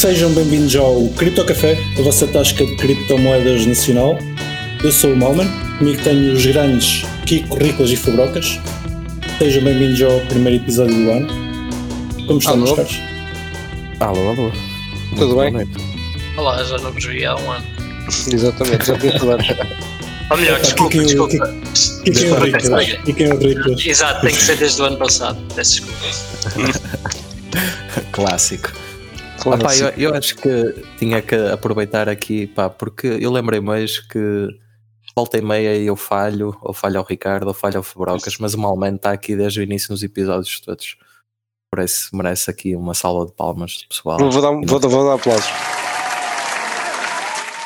Sejam bem-vindos ao Cripto Café, a vossa tasca de criptomoedas nacional. Eu sou o Malman, comigo tenho os grandes Kiko, Riclas e Fabrocas. Sejam bem-vindos ao primeiro episódio do ano. Como estão, meus caros? Alô, alô. Tudo Boa bem? noite. Olá, já não vos vi há um ano. Exatamente, já tinha falado. Ou melhor, desculpa, Kiko, desculpa. Kiko é o Desculpa, Riclas? desculpa. E quem é o Riclas? Exato, tem que ser desde o ano passado. Peço desculpa. Clássico. Eu, eu acho que tinha que aproveitar aqui, pá, porque eu lembrei-me hoje que volta e meia eu falho, ou falho ao Ricardo, ou falho ao Fabrocas, mas o Malman está aqui desde o início nos episódios todos. Por isso merece aqui uma salva de palmas, pessoal. Vou, vou dar, vou, dar- vou dar aplausos.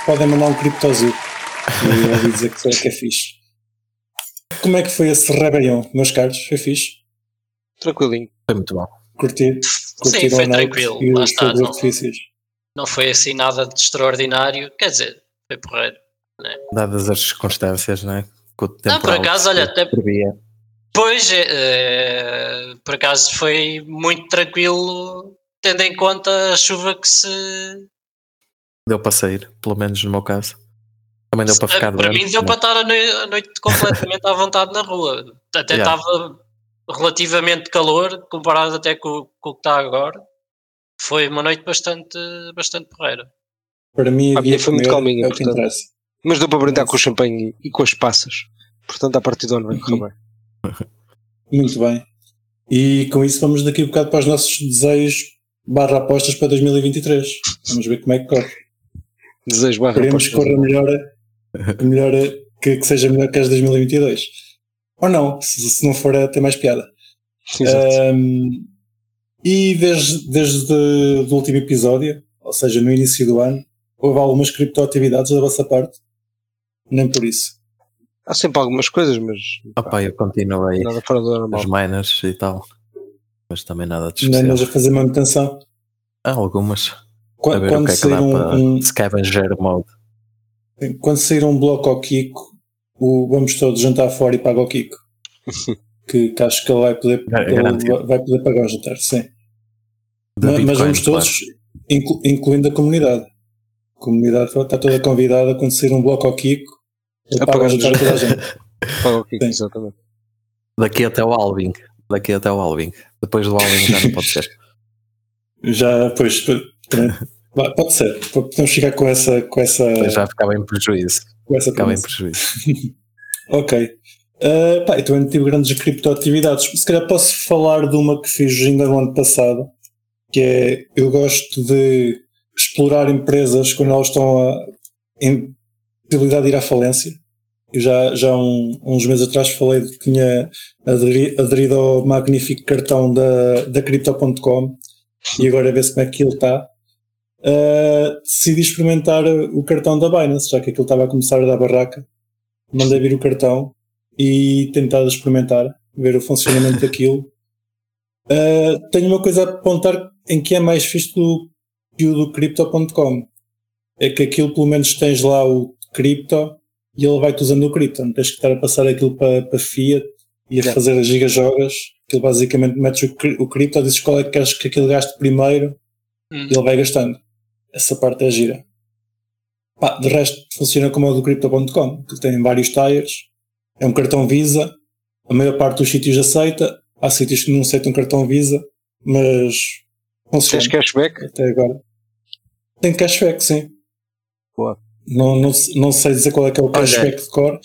Podem mandar um criptozil. E eu ouvi dizer que, que é fixe. Como é que foi esse rebelião, meus caros? Foi fixe? Tranquilinho. Foi muito bom. Curtir? Sim, foi tranquilo. E os está, não-? Não foi assim nada de extraordinário. Quer dizer, foi porreiro. Dadas as circunstâncias, né? Com o Não, por acaso, olha, até- previa. Pois, eh, por acaso foi muito tranquilo, tendo em conta a chuva que se. Deu para sair, pelo menos no meu caso. Também deu para ficar para doente, mim deu né? para estar a noi- a noite completamente à vontade na rua. Até Yeah. estava relativamente calor, comparado até com, com o que está agora. Foi uma noite bastante, bastante porreira. Para mim, A havia minha foi muito calminha, é portanto. Mas deu para brindar com o champanhe e, com as passas. Portanto, a partir do ano vai correr bem. Muito bem. E com isso vamos daqui a bocado para os nossos desejos barra apostas para 2023. Vamos ver como é que corre. Desejo barra Queremos que corra melhor, melhor que, que seja melhor que as de 2022. Ou não, se, se não for até mais piada. Exato. Ahm, e desde, desde o último episódio, ou seja, no início do ano, houve algumas criptoatividades da vossa parte? Nem por isso. Há sempre algumas coisas, mas Opa, eu continuei nada fora do normal. as miners e tal. Mas também nada de Não especial. andas a fazer manutenção. Há algumas. Qu- A ver Quando, o que é que sair dá um, para um- scavenger mode. quando sair um bloco ao Kiko, o, vamos todos jantar fora e paga ao Kiko. que, que acho que ele vai poder, Gar- ele garantido. vai- poder pagar o jantar, sim. Mas Bitcoin, vamos todos, inclu- incluindo a comunidade. A comunidade está toda convidada quando sair um bloco ao Kiko. Ele A paga o o jantar a toda a gente. Paga o Kiko, Sim. exatamente. Daqui até o Alvin. Daqui até o Alvin. Depois do Alvin já não pode ser. Já, pois, também- pode ser. Podemos ficar com essa, com essa, já ficava em prejuízo. Com essa Ficava em prejuízo. Ok. Uh, pá, eu também tive grandes criptoatividades. Se calhar posso falar de uma que fiz ainda no ano passado, que é eu gosto de explorar empresas quando elas estão a, em possibilidade de ir à falência. Eu já, já um- uns meses atrás falei de que tinha aderi- aderido ao magnífico cartão da, da Crypto.com e agora ver se como é que ele está. Uh, decidi experimentar o cartão da Binance, já que aquilo estava a começar a dar barraca mandei vir o cartão e tentado experimentar, ver o funcionamento daquilo. Uh, tenho uma coisa a apontar em que é mais fixe do que o do Crypto.com. É que aquilo pelo menos tens lá o cripto e ele vai-te usando o cripto. Não tens que estar a passar aquilo para, para Fiat e a Yeah. fazer as gigajogas. Aquilo basicamente metes o, o cripto, dizes qual é que queres que aquilo gaste primeiro Hum. e ele vai gastando. Essa parte é gira. Pá, de resto, funciona como o do Crypto.com, que tem vários tires, é um cartão Visa, a maior parte dos sítios aceita, há sítios que não aceitam cartão Visa, mas funciona Tens cashback? até agora. Tem cashback, sim. Boa. Não, não, não sei dizer qual é que é o cashback de cor.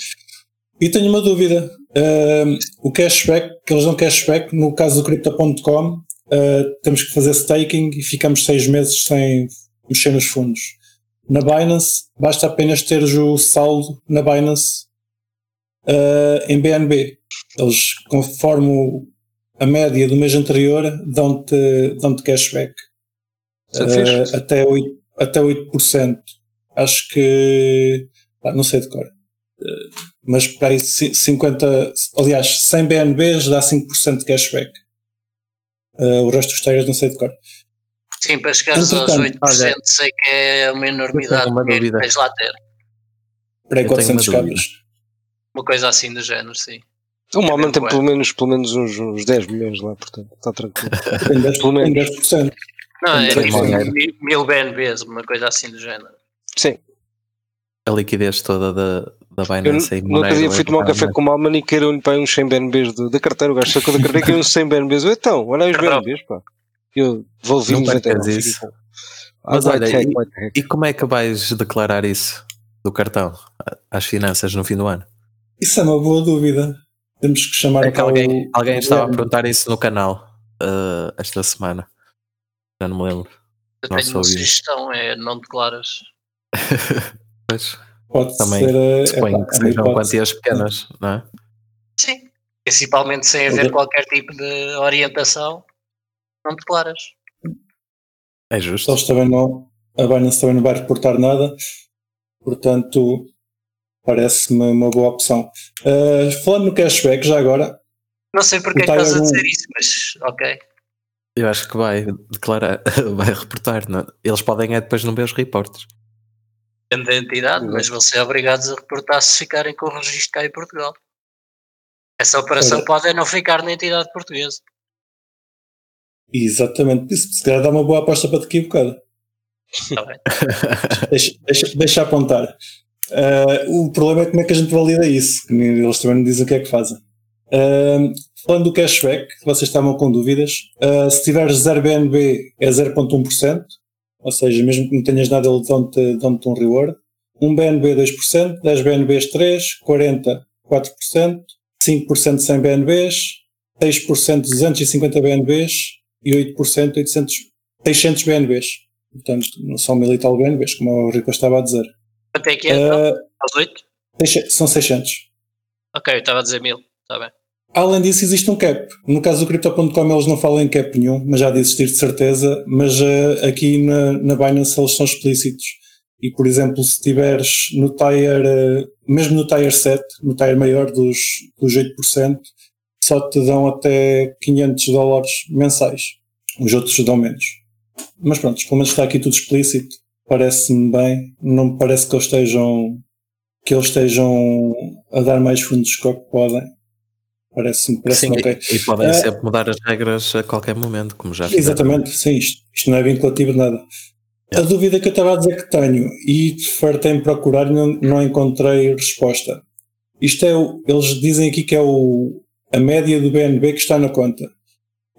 E tenho uma dúvida. Ahm, o cashback, que eles dão cashback, no caso do Crypto.com, ah, temos que fazer staking e ficamos seis meses sem mexer nos fundos. Na Binance, basta apenas teres o saldo na Binance ah, em BNB. Eles, conforme a média do mês anterior, dão-te dão cashback. Uh, até, 8, até 8%. Acho que. pá, não sei de cor. Uh, mas para aí ci- 50. Aliás, 100 BNBs dá 5% de cashback. Uh, o resto dos tags não sei de cor. Sim, para chegares aos Entretanto, 8%, sei que é uma enormidade uma que dúvida. tens lá ter. Para aí Eu tenho 400 uma dúvida. capas. Uma coisa assim do género, sim. O Malman tem pelo menos, pelo menos uns, uns 10 milhões lá, portanto, está tranquilo. Tem 10%. Pelo menos. Tem 10%. Não, é tipo mil, mil BNBs, uma coisa assim do género. Sim. A liquidez toda da, da Eu Binance aí no outro dia fui tomar um café com o Malman e queiram-lhe para uns 100 BNBs do- da carteira. O gajo sacou da carteira e queriam uns 100 BNBs. Eu, Então, olha aí os. BNBs, pá. Eu devolvi Não 99. percas fiquei isso. Mas olha, e-. E como é que vais declarar isso do cartão às finanças no fim do ano? Isso é uma boa dúvida. Temos que chamar É que alguém, o- alguém estava a perguntar isso no canal uh, esta semana. Já não me lembro. Eu tenho uma sugestão, é não declaras. Pois, Pode também ser. eh, suponho que é uma sejam quantias pequenas, não é? Sim. Principalmente sem haver qualquer tipo de orientação, não declaras. É justo. Eles também não. A Binance também não vai reportar nada. Portanto, parece-me uma boa opção. Eh, falando no cashback, já agora, Não sei porque é que Tá estás a dizer isso, mas ok. Eu acho que vai declarar, vai reportar. Não? é? Eles podem é depois não ver os reportes. Depende da entidade, mas vão ser obrigados a reportar se ficarem com o registro cá em Portugal. Essa operação Ora. pode é não ficar na entidade portuguesa. Exatamente. Se calhar dá uma boa aposta para te equivocar. Bem? Deixa, deixa, deixa apontar. Eh, o problema é como é que a gente valida isso. que Eles também não dizem o que é que fazem. Eh, falando do cashback, vocês estavam com dúvidas, eh, se tiveres 0 BNB é 0,1%, ou seja, mesmo que não tenhas nada, eles dão-te dão um reward. 1 BNB 2%, 10 BNBs 3%, 40 4%, 5% 100 BNBs, 6% 250 BNBs e 8% 800, 600 BNBs. Portanto, não são mil e tal BNBs, como o Rico estava a dizer. Quanto é que é? Eh, Aos 8? Deixa- São 600. Ok, eu estava a dizer 1000. Está bem. Além disso, existe um cap. No caso do Crypto.com, eles não falam em cap nenhum, mas já de existir de certeza. Mas eh, aqui na, na Binance eles são explícitos. E, por exemplo, se tiveres no tier, eh, mesmo no tier 7, no tier maior dos, dos 8%, só te dão até 500 dólares mensais. Os outros dão menos. Mas pronto, pelo menos está aqui tudo explícito. Parece-me bem. Não me parece que eles estejam que eles estejam a dar mais fundos do que podem. Parece-me parece Sim, ok. e, e podem Eh, sempre mudar as regras a qualquer momento, como já fizeram. Exatamente, sim, isto, isto não é vinculativo de nada. A dúvida que eu estava a dizer que tenho e fartei em procurar e não, não encontrei resposta. Isto é, o, eles dizem aqui que é o, a média do BNB que está na conta.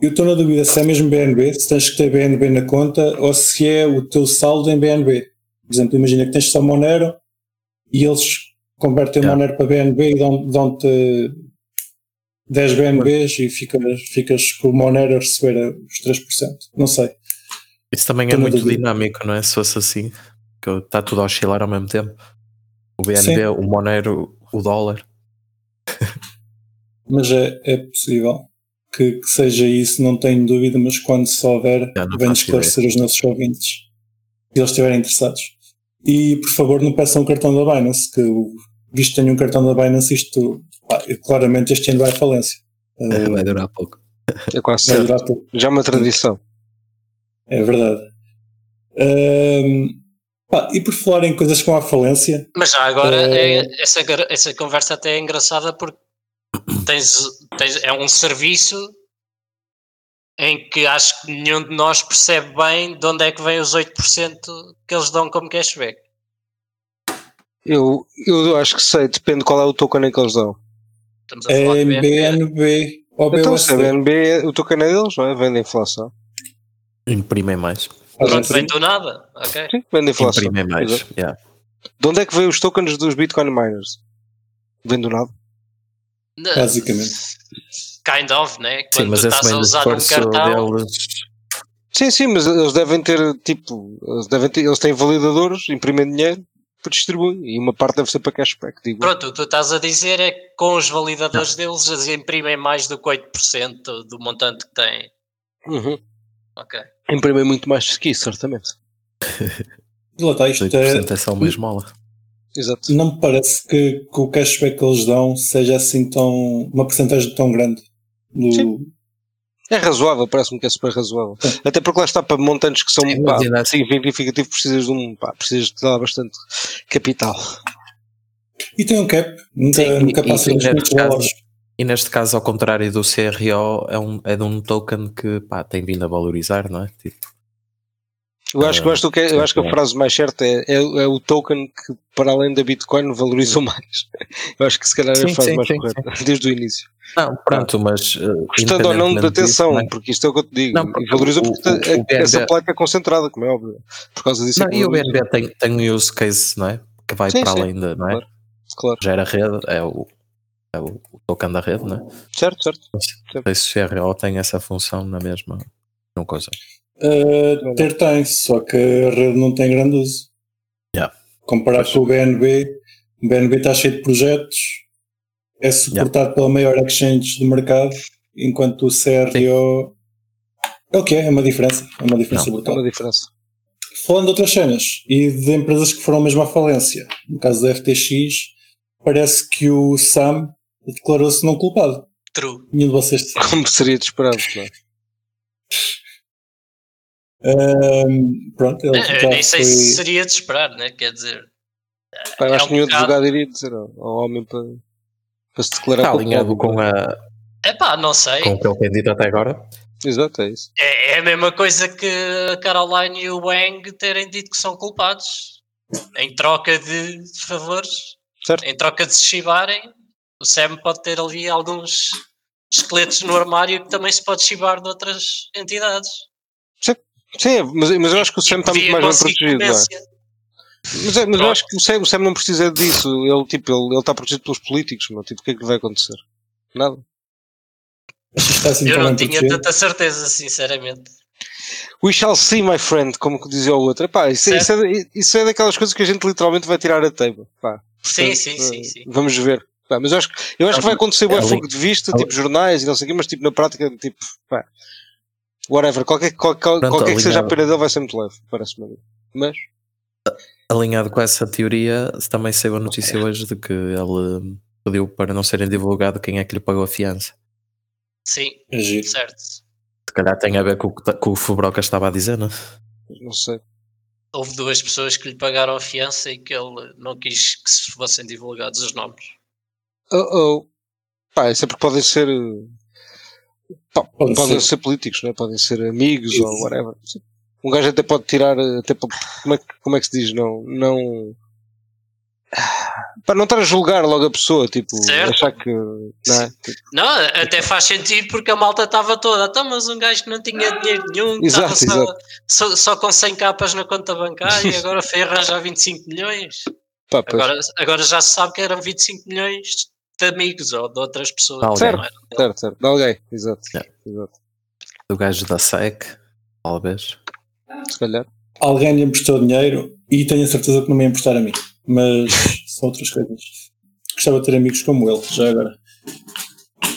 Eu estou na dúvida se é mesmo BNB, se tens que ter BNB na conta ou se é o teu saldo em BNB. Por exemplo, imagina que tens só Monero e eles convertem Yeah. Monero para BNB e dão- dão-te 10 BNBs e ficas, ficas com o Monero a receber os 3%. Não sei. Isso também é Estou na muito dúvida. dinâmico, não é? Se fosse assim, que está tudo a oscilar ao mesmo tempo. O BNB, Sim. o Monero, o dólar. Mas é, é possível que, que seja isso, não tenho dúvida, mas quando souber, Já não venho esclarecer os nossos ouvintes, se eles estiverem interessados. E por favor, não peçam o cartão da Binance, que visto que tenho um cartão da Binance, isto claramente este ano vai à falência. Eh, Vai durar pouco. É quase vai certo. durar pouco. Já é uma tradição. É verdade. Ahm, pá, e por falar em coisas com a falência, Mas já agora, Eh, é- essa, essa conversa até é engraçada porque tens, tens- é um serviço em que acho que nenhum de nós percebe bem de onde é que vem os 8% que eles dão como cashback. Eu, eu acho que sei, depende qual é o token em que eles dão. Estamos a falar é de BNB. Ou Então, se é. BNB, o token é deles, não é? Vende a inflação. Imprimem mais. Pronto, vem do nada. Ok. Sim, vende a inflação. Imprimem mais. Yeah. De onde é que veio os tokens dos Bitcoin miners? Vem do nada. Basicamente. Kind of, né? Sim, Quando mas tu esse estás a usar um esforço cartão. deles. Sim, sim, mas eles devem ter, tipo, eles, devem ter, eles têm validadores, imprimem dinheiro, para distribuir. E uma parte deve ser para cashback, digo. Pronto, o que tu estás a dizer é que com os validadores deles eles imprimem mais do que 8% do montante que têm. Uhum. Ok. Imprimem muito mais que isso, certamente. Lá está, isto é, 8% é só uma esmola. Exato. não me parece que, que o cashback que eles dão seja assim tão. uma porcentagem tão grande. Do, Sim. É razoável, parece-me que é super razoável. Até porque lá está para montantes que são pá, assim- significativos, precisas de um, pá, precisas de dar bastante capital. E tem um cap, nunca, Sim, nunca e- passa e dos neste 20 caso- dólares. E neste caso, ao contrário do CRO, é, um, é de um token que pá, tem vindo a valorizar, não é? Tipo, Eu acho, que, eu, acho que, eu acho que a sim. frase mais certa é, é, é o token que, para além da Bitcoin, valorizou mais. Eu acho que se calhar é a Sim, frase sim, mais sim, correta, desde o início. Não, pronto, mas. Uh, Gostando ou não de disso, atenção, não é? porque isto é o que eu te digo. Não, porque valorizou o- porque o- o BNB essa placa é concentrada, como é óbvio. Por causa disso é Não, que e o. BNB tem, tem um use case, não é? Que vai Sim, para sim, além de, não é? claro. Claro. Gera rede, é o, é o, o token da rede, não é? Certo, certo. Não sei se o CRO tem essa função na mesma. Não coisa. Uh, ter tem, só que a rede não tem grande uso. Yeah. Comparado com o BNB, o BNB está cheio de projetos, é suportado pela maior exchange do mercado, enquanto o CRO é o que é, é uma diferença, é uma diferença É brutal. uma diferença. Falando de outras cenas e de empresas que foram mesmo à falência, no caso da FTX, parece que o Sam declarou-se não culpado. True. Nenhum de vocês. Como seria de esperar, não é? Ahm, pronto, ele Eu já nem sei foi- se seria de esperar, né? Quer dizer, Pá, eu É acho um que nenhum advogado iria dizer ao homem para, para se declarar Está alinhado com, a, é pá, não sei. com o que ele tem dito até agora. Exato, é isso. É, é a mesma coisa que a Caroline e o Wang terem dito que são culpados. Em troca de favores, Certo. em troca de se chivarem, o Sam pode ter ali alguns esqueletos no armário que também se pode chivar de outras entidades. Sim, mas, mas eu acho que o Sam está muito mais bem protegido. não é? Mas, é, mas eu acho que o Sam, o Sam não precisa disso. Ele, tipo, ele, ele está protegido pelos políticos. Meu. Tipo, o que é que vai acontecer? Nada. Está assim Eu não tinha protegido. tanta certeza, sinceramente. We shall see, my friend, como que dizia o outro. Epá, isso, é- isso, é, isso é daquelas coisas que a gente literalmente vai tirar a. Pá, Sim, portanto, sim, eh, sim, sim. Vamos ver. Pá, mas eu acho, que- eu acho que vai acontecer bem Ali- fogo de vista, ali- tipo jornais e não sei o quê, mas tipo na prática, tipo, pá, whatever. Qualquer, qualquer, Pronto, qualquer que seja a pena dele vai ser muito leve, parece-me. Mas, Alinhado com essa teoria, também saiu a notícia hoje de que ele pediu para não serem divulgado quem é que lhe pagou a fiança. Sim, É giro. certo. Se calhar tem a ver com o que, ta- com o que o Fubroca estava a dizer, não é? não sei. Houve duas pessoas que lhe pagaram a fiança e que ele não quis que se fossem divulgados os nomes. Oh, oh. Pá, isso é porque podem ser. Pode podem ser. ser políticos, não é? Podem ser amigos Isso. ou whatever. Um gajo até pode tirar, até como, é, que- como é que se diz? Não, não. Para não estar a julgar logo a pessoa, tipo, Certo. achar que. Não é? Tipo, Não, até faz sentido porque a malta estava toda. Então, mas um gajo que não tinha dinheiro nenhum, que Exato, estava exato. só, só, só com 100 capas na conta bancária e agora foi arranjar 25 milhões. pá. Agora, agora já se sabe que eram 25 milhões de amigos ou de outras pessoas. Alguém. Não era? Certo, certo. De alguém, exato. Yeah. exato. Do gajo da SEC, talvez. Se calhar. Alguém lhe emprestou dinheiro e tenho a certeza que não me ia emprestar a mim. Mas são outras coisas. Gostava de ter amigos como ele, já agora.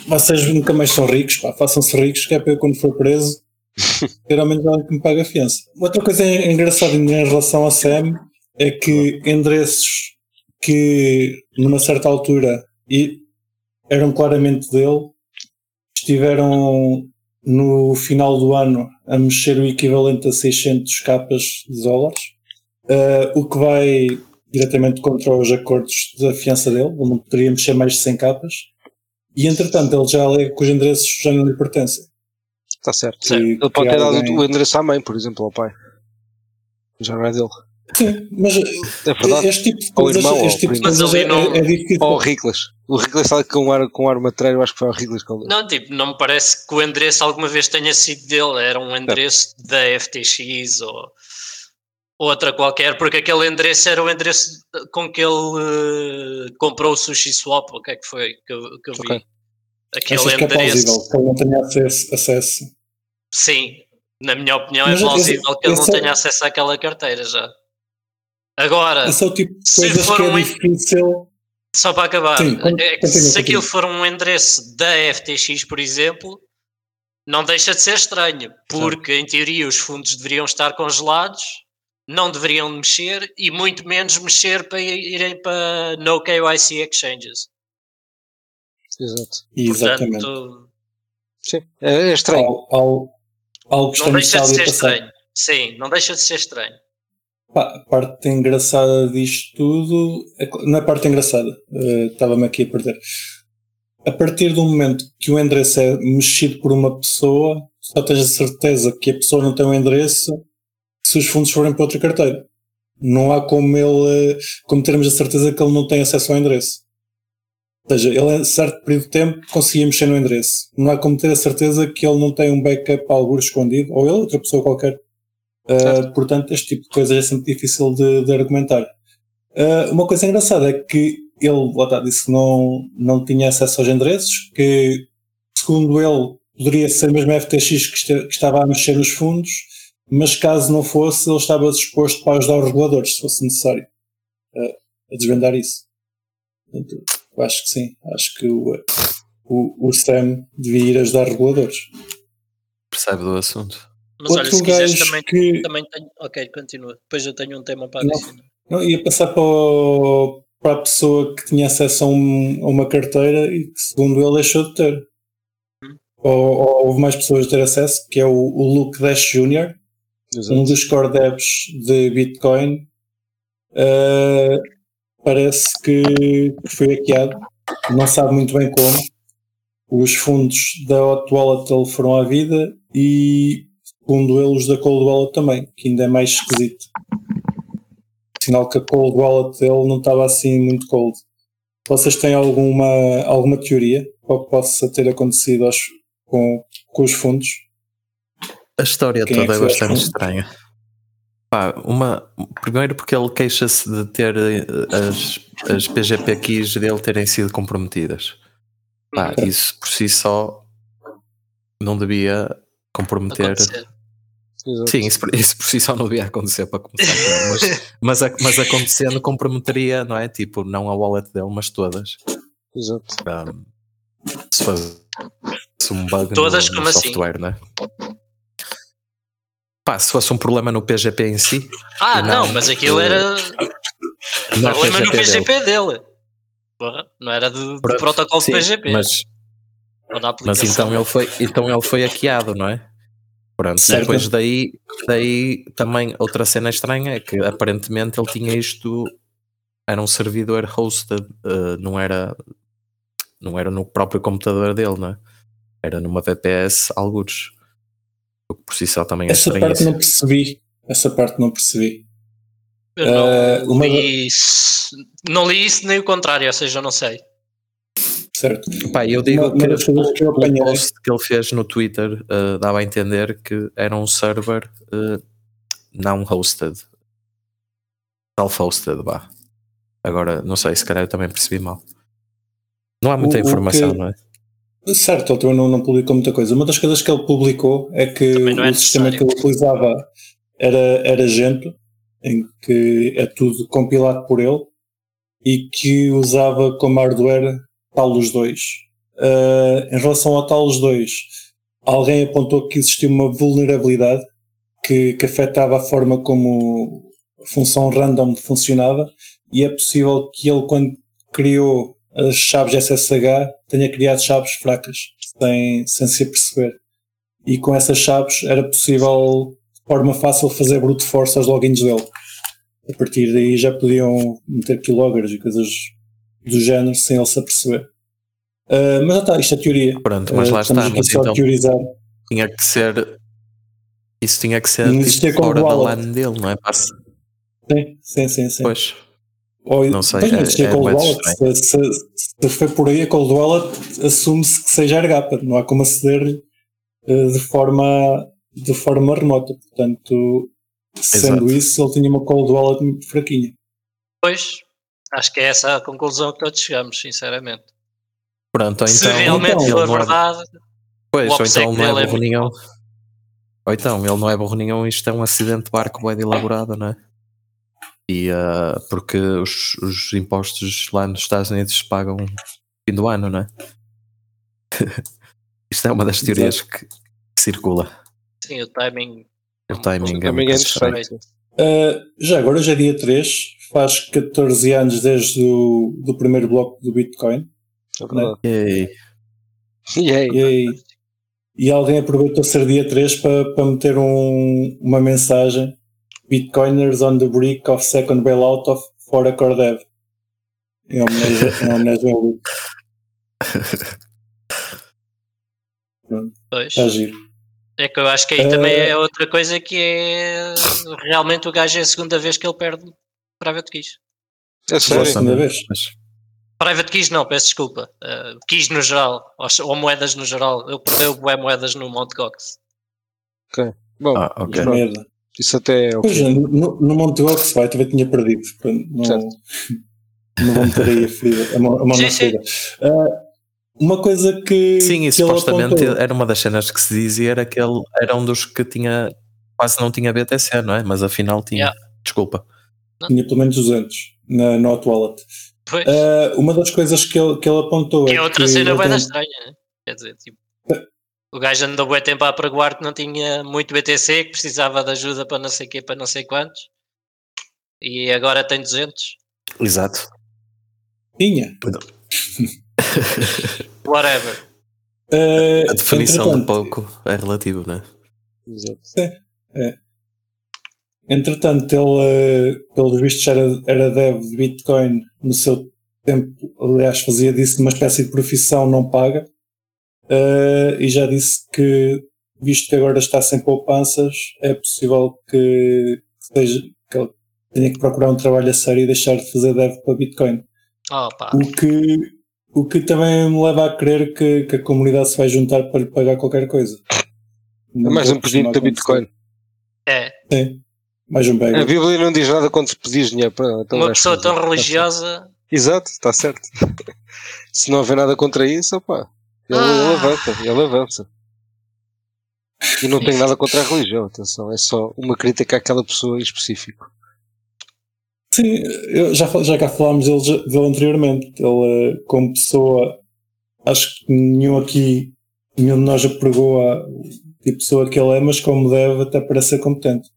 Vocês nunca mais são ricos, pá, façam-se ricos, que é para eu quando for preso ter ao menos alguém que me pague a fiança. Outra coisa engraçada em relação a Sam é que endereços que numa certa altura e eram claramente dele estiveram no final do ano a mexer o equivalente a 600 capas de dólares, eh, o que vai diretamente contra os acordos da fiança dele, ele não poderia mexer mais de 100 capas, e entretanto ele já alega que os endereços já não lhe pertencem. Está certo. Que- Ele pode ter dado alguém- o endereço à mãe, por exemplo, ao pai. Já não é dele. Sim, mas É verdade. este tipo de coisas, irmão, este tipo de. Mas coisas é, não- é difícil. Ou o Riclas. O Riclas está com um ar, com um ar matreiro, acho que foi o ele deu. Não, tipo, não me parece que o endereço alguma vez tenha sido dele, era um endereço da FTX ou outra qualquer, porque aquele endereço era o endereço com que ele eh, comprou o Sushi Swap, o que é que foi que eu, que eu vi? Ok. Aquele Achas que é endereço, plausível que ele não tenha acesso, acesso? sim, na minha opinião Mas é plausível esse- que ele não é- tenha acesso àquela carteira já. Agora, Esse é o tipo de Se coisas for que é um- difícil. Só para acabar, Sim, é se continua. aquilo for um endereço da FTX, por exemplo, não deixa de ser estranho, porque em teoria os fundos deveriam estar congelados, não deveriam mexer e muito menos mexer para irem para no KYC exchanges. Exato. Exatamente. Portanto, Sim. É, é estranho. Algo, algo, algo que não deixa de ser estranho. Sim, não deixa de ser estranho. A parte engraçada disto tudo, é não é parte engraçada, eh, estava-me aqui a perder. A partir do momento que o endereço é mexido por uma pessoa, só tens a certeza que a pessoa não tem um endereço se os fundos forem para outra carteira. Não há como ele, como termos a certeza que ele não tem acesso ao endereço. Ou seja, ele em certo período de tempo conseguia mexer no endereço. Não há como ter a certeza que ele não tem um backup algo escondido, ou ele, outra pessoa qualquer. Uh, portanto, este tipo de coisa é sempre difícil de, de argumentar. Uh, uma coisa engraçada é que ele lá está, disse que não, não tinha acesso aos endereços, que segundo ele poderia ser mesmo a FTX que, este, que estava a mexer nos fundos, mas caso não fosse, ele estava disposto para ajudar os reguladores, se fosse necessário, uh, a desvendar isso. Portanto, eu acho que sim. Acho que o, o, o Sam devia ir ajudar reguladores. Percebe do assunto. Mas olha, Outro se quiseres gajo também, que- também tenho. Ok, continua. Depois eu tenho um tema para Não. adicionar. Não, ia passar para, o- para a pessoa que tinha acesso a, um- a uma carteira e que, segundo ele, deixou de ter. Hum. Ou, ou houve mais pessoas a ter acesso, que é o, o Luke Dash Jr., Exato. um dos core devs de Bitcoin. Uh, parece que foi hackeado, não sabe muito bem como. Os fundos da Hot Wallet foram à vida e, segundo ele, os da Cold Wallet também, que ainda é mais esquisito. Sinal que a Cold Wallet dele não estava assim muito cold. Vocês têm alguma, alguma teoria para o que possa ter acontecido aos- com, com os fundos? A história Quem é toda é foi bastante estranha. Pá, uma, primeiro porque ele queixa-se de ter eh, as, as PGP keys dele terem sido comprometidas. Pá, isso por si só não devia comprometer. Acontecer. Exato. Sim, isso, por- isso por si só não devia acontecer para começar. claro, Mas, mas, a- mas acontecendo comprometeria, não é? Tipo, não a wallet dele, mas todas. Exato. Um, se fosse um bug Todas, no, no como assim? software, não é? Pá, se fosse um problema no PGP em si, Ah, não, não, mas aquilo era. não é problema no PGP dele. PGP dele. Porra, não era do, do protocolo sim, de PGP. Mas, mas então ele foi, então ele foi hackeado, não é? Pronto, Certo. depois daí, daí também outra cena estranha é que aparentemente ele tinha isto, era um servidor hosted, eh, não era não era no próprio computador dele, não é? Era numa VPS algures. O que por si só também é Essa estranho. parte não percebi. Essa parte não percebi. Eu não, uma li isso, não li isso nem o contrário, ou seja, eu não sei. Certo. Pá, eu digo Uma- que das coisas que eu apanhei- post que ele fez no Twitter eh, dava a entender que era um server eh, não hosted. Self-hosted, vá. Agora, não sei, se calhar eu também percebi mal. Não há muita O- o informação, que- não é? Certo, ele também não, não publicou muita coisa. Uma das coisas que ele publicou é que é o sistema que ele utilizava era, era Gento, em que é tudo compilado por ele, e que usava como hardware Talos 2. Ah, em relação ao Talos 2, alguém apontou que existia uma vulnerabilidade que, que afetava a forma como a função random funcionava, e é possível que ele, quando criou as chaves SSH tenha criado chaves fracas sem, sem se aperceber. E com essas chaves era possível de forma fácil fazer brute force aos logins dele. A partir daí já podiam meter keyloggers e coisas do género sem ele se aperceber. Ah, mas já está, isto é teoria. Pronto, mas Ah, lá está, mas então teorizar. tinha que ser. Isso tinha que ser tipo, fora da. LAN dele, não é? Sim, sim, sim. sim. Pois, Ou, Não sei, é- é Cold bué Wallet. Se, se, se foi por aí a Cold Wallet, assume-se que seja RGAPA. Não há como aceder eh, de forma, de forma remota. Portanto, sendo Exato. isso, ele tinha uma Cold Wallet muito fraquinha. Pois, acho que é essa a conclusão que todos chegamos, sinceramente. pronto, ou Se então. realmente então, for é- verdade, Pois, o ou então não é é burro muito nenhum. Ou então, ele não é burro nenhum, isto é um acidente de barco bem elaborado, não é? E ah, porque os, os impostos lá nos Estados Unidos se pagam no fim do ano, não é? isto é uma das teorias que, que circula. sim, o timing. O timing é Também muito é estranho. interessante. Uh, já agora, hoje é dia 3, faz 14 anos desde o do primeiro bloco do Bitcoin. É verdade. Yay. E aí? E, alguém aproveitou ser dia 3 para, para meter um, uma mensagem: Bitcoiners on the brink of second bailout of for a core dev. Em homenagem, em homenagem ao Luke. Pois. está giro. É que eu acho que aí Eh, também é outra coisa que é realmente o gajo é a segunda vez que ele perde Private Keys. É sério. Segunda vez. Mas, Private Keys não, peço desculpa. Uh, keys no geral, ou, ou moedas no geral. Eu perdeu bué moedas no Mt. Gox. Bom, ah, ok. Pronto. Merda. isso até é Pois, ok. no, no Monte Gox, vai, também tinha perdido. Não, Certo. não vou meter aí a ferida. A mão, a mão Sim, na sim. ferida. Ah, uma coisa que. Sim, e que supostamente era uma das cenas que se dizia era que ele era um dos que tinha quase não tinha BTC, não é? Mas afinal tinha. Yeah. Desculpa. Tinha pelo menos 200 na Not Wallet. Pois. Ah, uma das coisas que ele, que ele apontou que é é outra que cena bem tem- estranha, né? Quer dizer, tipo, o gajo andou bué tempo a apregoar que não tinha muito BTC, que precisava de ajuda para não sei quê, para não sei quantos. E agora tem 200. Exato. Tinha. Whatever. Ah, A definição de pouco é relativo, não é? Exato. Entretanto, ele, eh, pelos vistos, era, era dev de Bitcoin no seu tempo, aliás, fazia disso uma espécie de profissão não paga, eh, e já disse que, visto que agora está sem poupanças, é possível que, seja, que ele tenha que procurar um trabalho a sério e deixar de fazer dev para Bitcoin. Pá. O que, o que também me leva a crer que, que a comunidade se vai juntar para lhe pagar qualquer coisa. É mais um pedido da Bitcoin. É, Sim, mais um bag. A Bíblia não diz nada quando pedis dinheiro para ela. então uma pessoa tão religiosa. Exato, está certo. Se não houver nada contra isso, opá, ele, Ah. ele avança, ele avança. E não tenho nada contra a religião, atenção, é só uma crítica àquela pessoa em específico. Sim, eu já, já cá falámos dele, dele anteriormente. Ele, eh, como pessoa, acho que nenhum aqui, nenhum de nós já pregou a tipo de pessoa que ele é, mas como deve, até parece ser competente.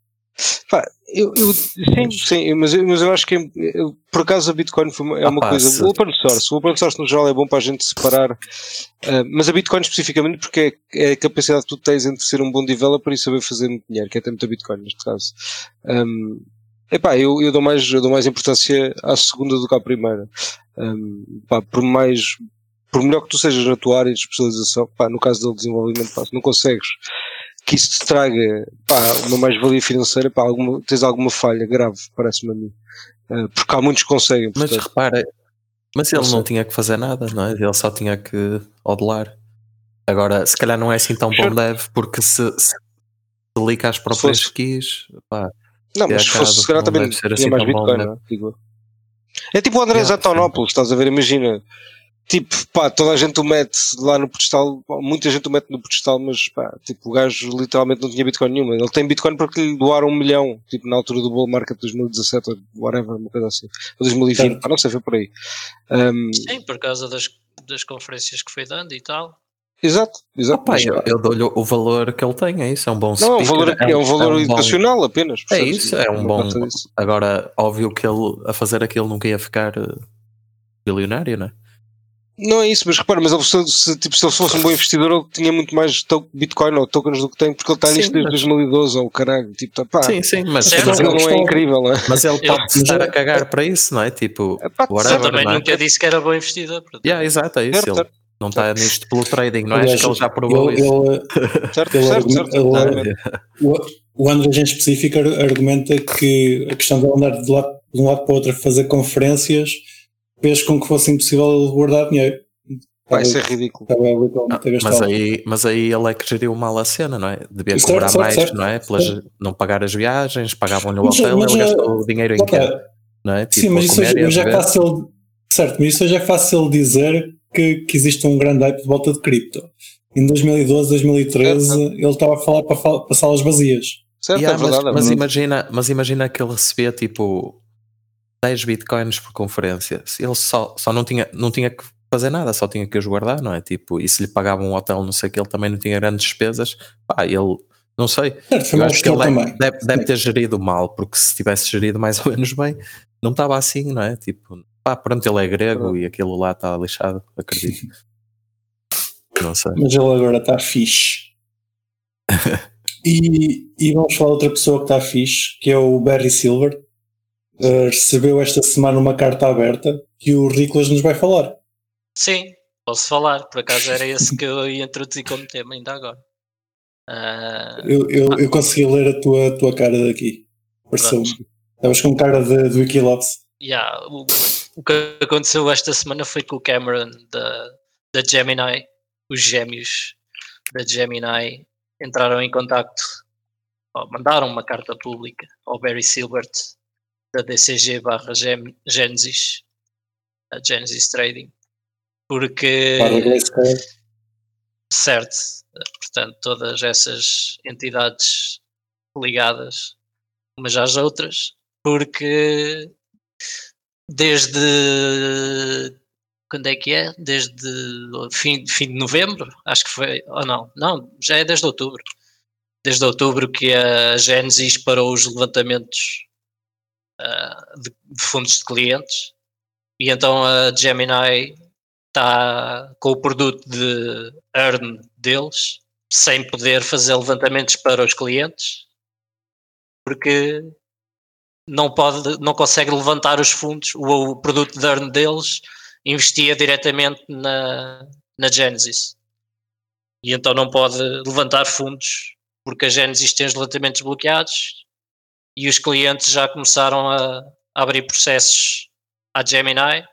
Pá, eu, eu- sim, sim, mas eu, mas eu acho que eu- por acaso a Bitcoin foi uma- é Ah, uma pá, coisa. se- O open source, o open source no geral é bom para a gente separar, ah, mas a Bitcoin especificamente porque é, é a capacidade que tu tens entre ser um bom developer e saber fazer muito dinheiro, que é ter muita Bitcoin neste caso. Um, epá, eu, eu, dou mais, eu dou mais importância à segunda do que à primeira. Um, pá, por mais por melhor que tu sejas na tua área de especialização, pá, no caso do desenvolvimento, pá, não consegues que isso te traga pá, uma mais-valia financeira, pá, alguma, tens alguma falha grave, parece-me a mim. Uh, porque há muitos que conseguem. Mas portanto, repara, mas ele Não não tinha que fazer nada, não é? Ele só tinha que odelar. Agora, se calhar não é assim tão bom deve, porque se, se, se liga às próprias fosse- keys, pá, não, mas é se fosse, se calhar também tinha assim mais tão bom, Bitcoin, né? é? Tipo o André Yeah, Zatonopoulos, estás a ver? Imagina, tipo, pá, toda a gente o mete lá no pedestal, muita gente o mete no pedestal, mas pá, tipo, o gajo literalmente não tinha Bitcoin nenhuma. Ele tem Bitcoin porque lhe doaram um milhão, tipo, na altura do bull market de 2017 ou whatever, uma coisa assim. Ou 2020, Certo. pá, não sei, foi por aí. Um, Sim, por causa das, das conferências que foi dando e tal. exato, exato. Opa, mas, eu, eu dou-lhe o valor que ele tem, é isso, é um bom não, é um speaker, valor, é um valor bom- educacional apenas. É isso, é um bom. Agora, óbvio que ele a fazer aquilo nunca ia ficar eh, bilionário, não é? Não é isso, mas repara, mas ele, se, tipo, se ele fosse um bom investidor, ele tinha muito mais Bitcoin ou tokens do que tem, porque ele está Sim, nisto desde mas- 2012, ou caralho, tipo, tá, pá, sim, sim, mas, Certo. mas, aquilo ele, não é incrível, não é? mas ele Eu- pode estar a cagar para isso, não é? Tipo, É pá, Eu whatever, também não é? nunca disse que era bom investidor. portanto. Yeah, exato, é isso. Certo, Ele não está nisto pelo trading, não é? Acho que ele já provou ele- isso. ele- Certo, certo, certo. O, André em específico ar- argumenta que a questão de andar de, lado, de um lado para o outro a fazer conferências fez com que fosse impossível ele guardar dinheiro. Isso é ridículo. Mas aí, mas aí ele é que geriu mal a cena, não é? Devia Certo, cobrar certo, mais, certo. não é? Pelas, não pagar as viagens, pagavam-lhe o Mas- hotel, mas ele já- gastou o dinheiro em quê? Não é? Sim, Tipo, mas a isso hoje, hoje é fácil. Certo, mas isso hoje é fácil dizer que, que existe um grande hype de volta de cripto. Em 2012, 2013, ele estava a falar para, para salas vazias. Certo, Yeah, é verdade. mas, é mas verdade. imagina, mas imagina que ele recebia tipo 10 bitcoins por conferência. Ele só, só não, tinha, não tinha que fazer nada, só tinha que os guardar, não é? Tipo, e se lhe pagavam um hotel, não sei o que, ele também não tinha grandes despesas. Pá, ele, não sei. Certo, mal acho que ele deve, deve, deve ter gerido mal, porque se tivesse gerido mais ou menos bem, não estava assim, não é? Tipo, pá, pronto, ele é grego e aquilo lá está lixado, acredito. Não sei. Mas ele agora está fixe. e, e vamos falar de outra pessoa que está fixe, que é o Barry Silver. Uh, recebeu esta semana uma carta aberta que o Riclas nos vai falar. Sim, posso falar. Por acaso era esse que eu ia introduzir como tema ainda agora. Uh, eu, eu, eu, consegui ler a tua, a tua cara daqui. Pareceu-me. Estavas com cara de, do Wikilops. Yeah, o, o que aconteceu esta semana foi que o Cameron da, da Gemini, os gêmeos da Gemini, entraram em contacto, mandaram uma carta pública ao Barry Silbert da DCG barra Genesis, a Genesis Trading, porque certo, portanto todas essas entidades ligadas umas às outras, porque desde quando é que é? Desde fim, fim de novembro, acho que foi, ou não, não, já é desde outubro. Desde outubro que a Genesis parou os levantamentos uh, de, de, fundos de clientes e então a Gemini está com o produto de earn deles sem poder fazer levantamentos para os clientes porque não pode, não consegue levantar os fundos, o, o produto de earn deles investia diretamente na, na Genesis. E então não pode levantar fundos porque a Genesis tem os levantamentos bloqueados e os clientes já começaram a, a abrir processos à Gemini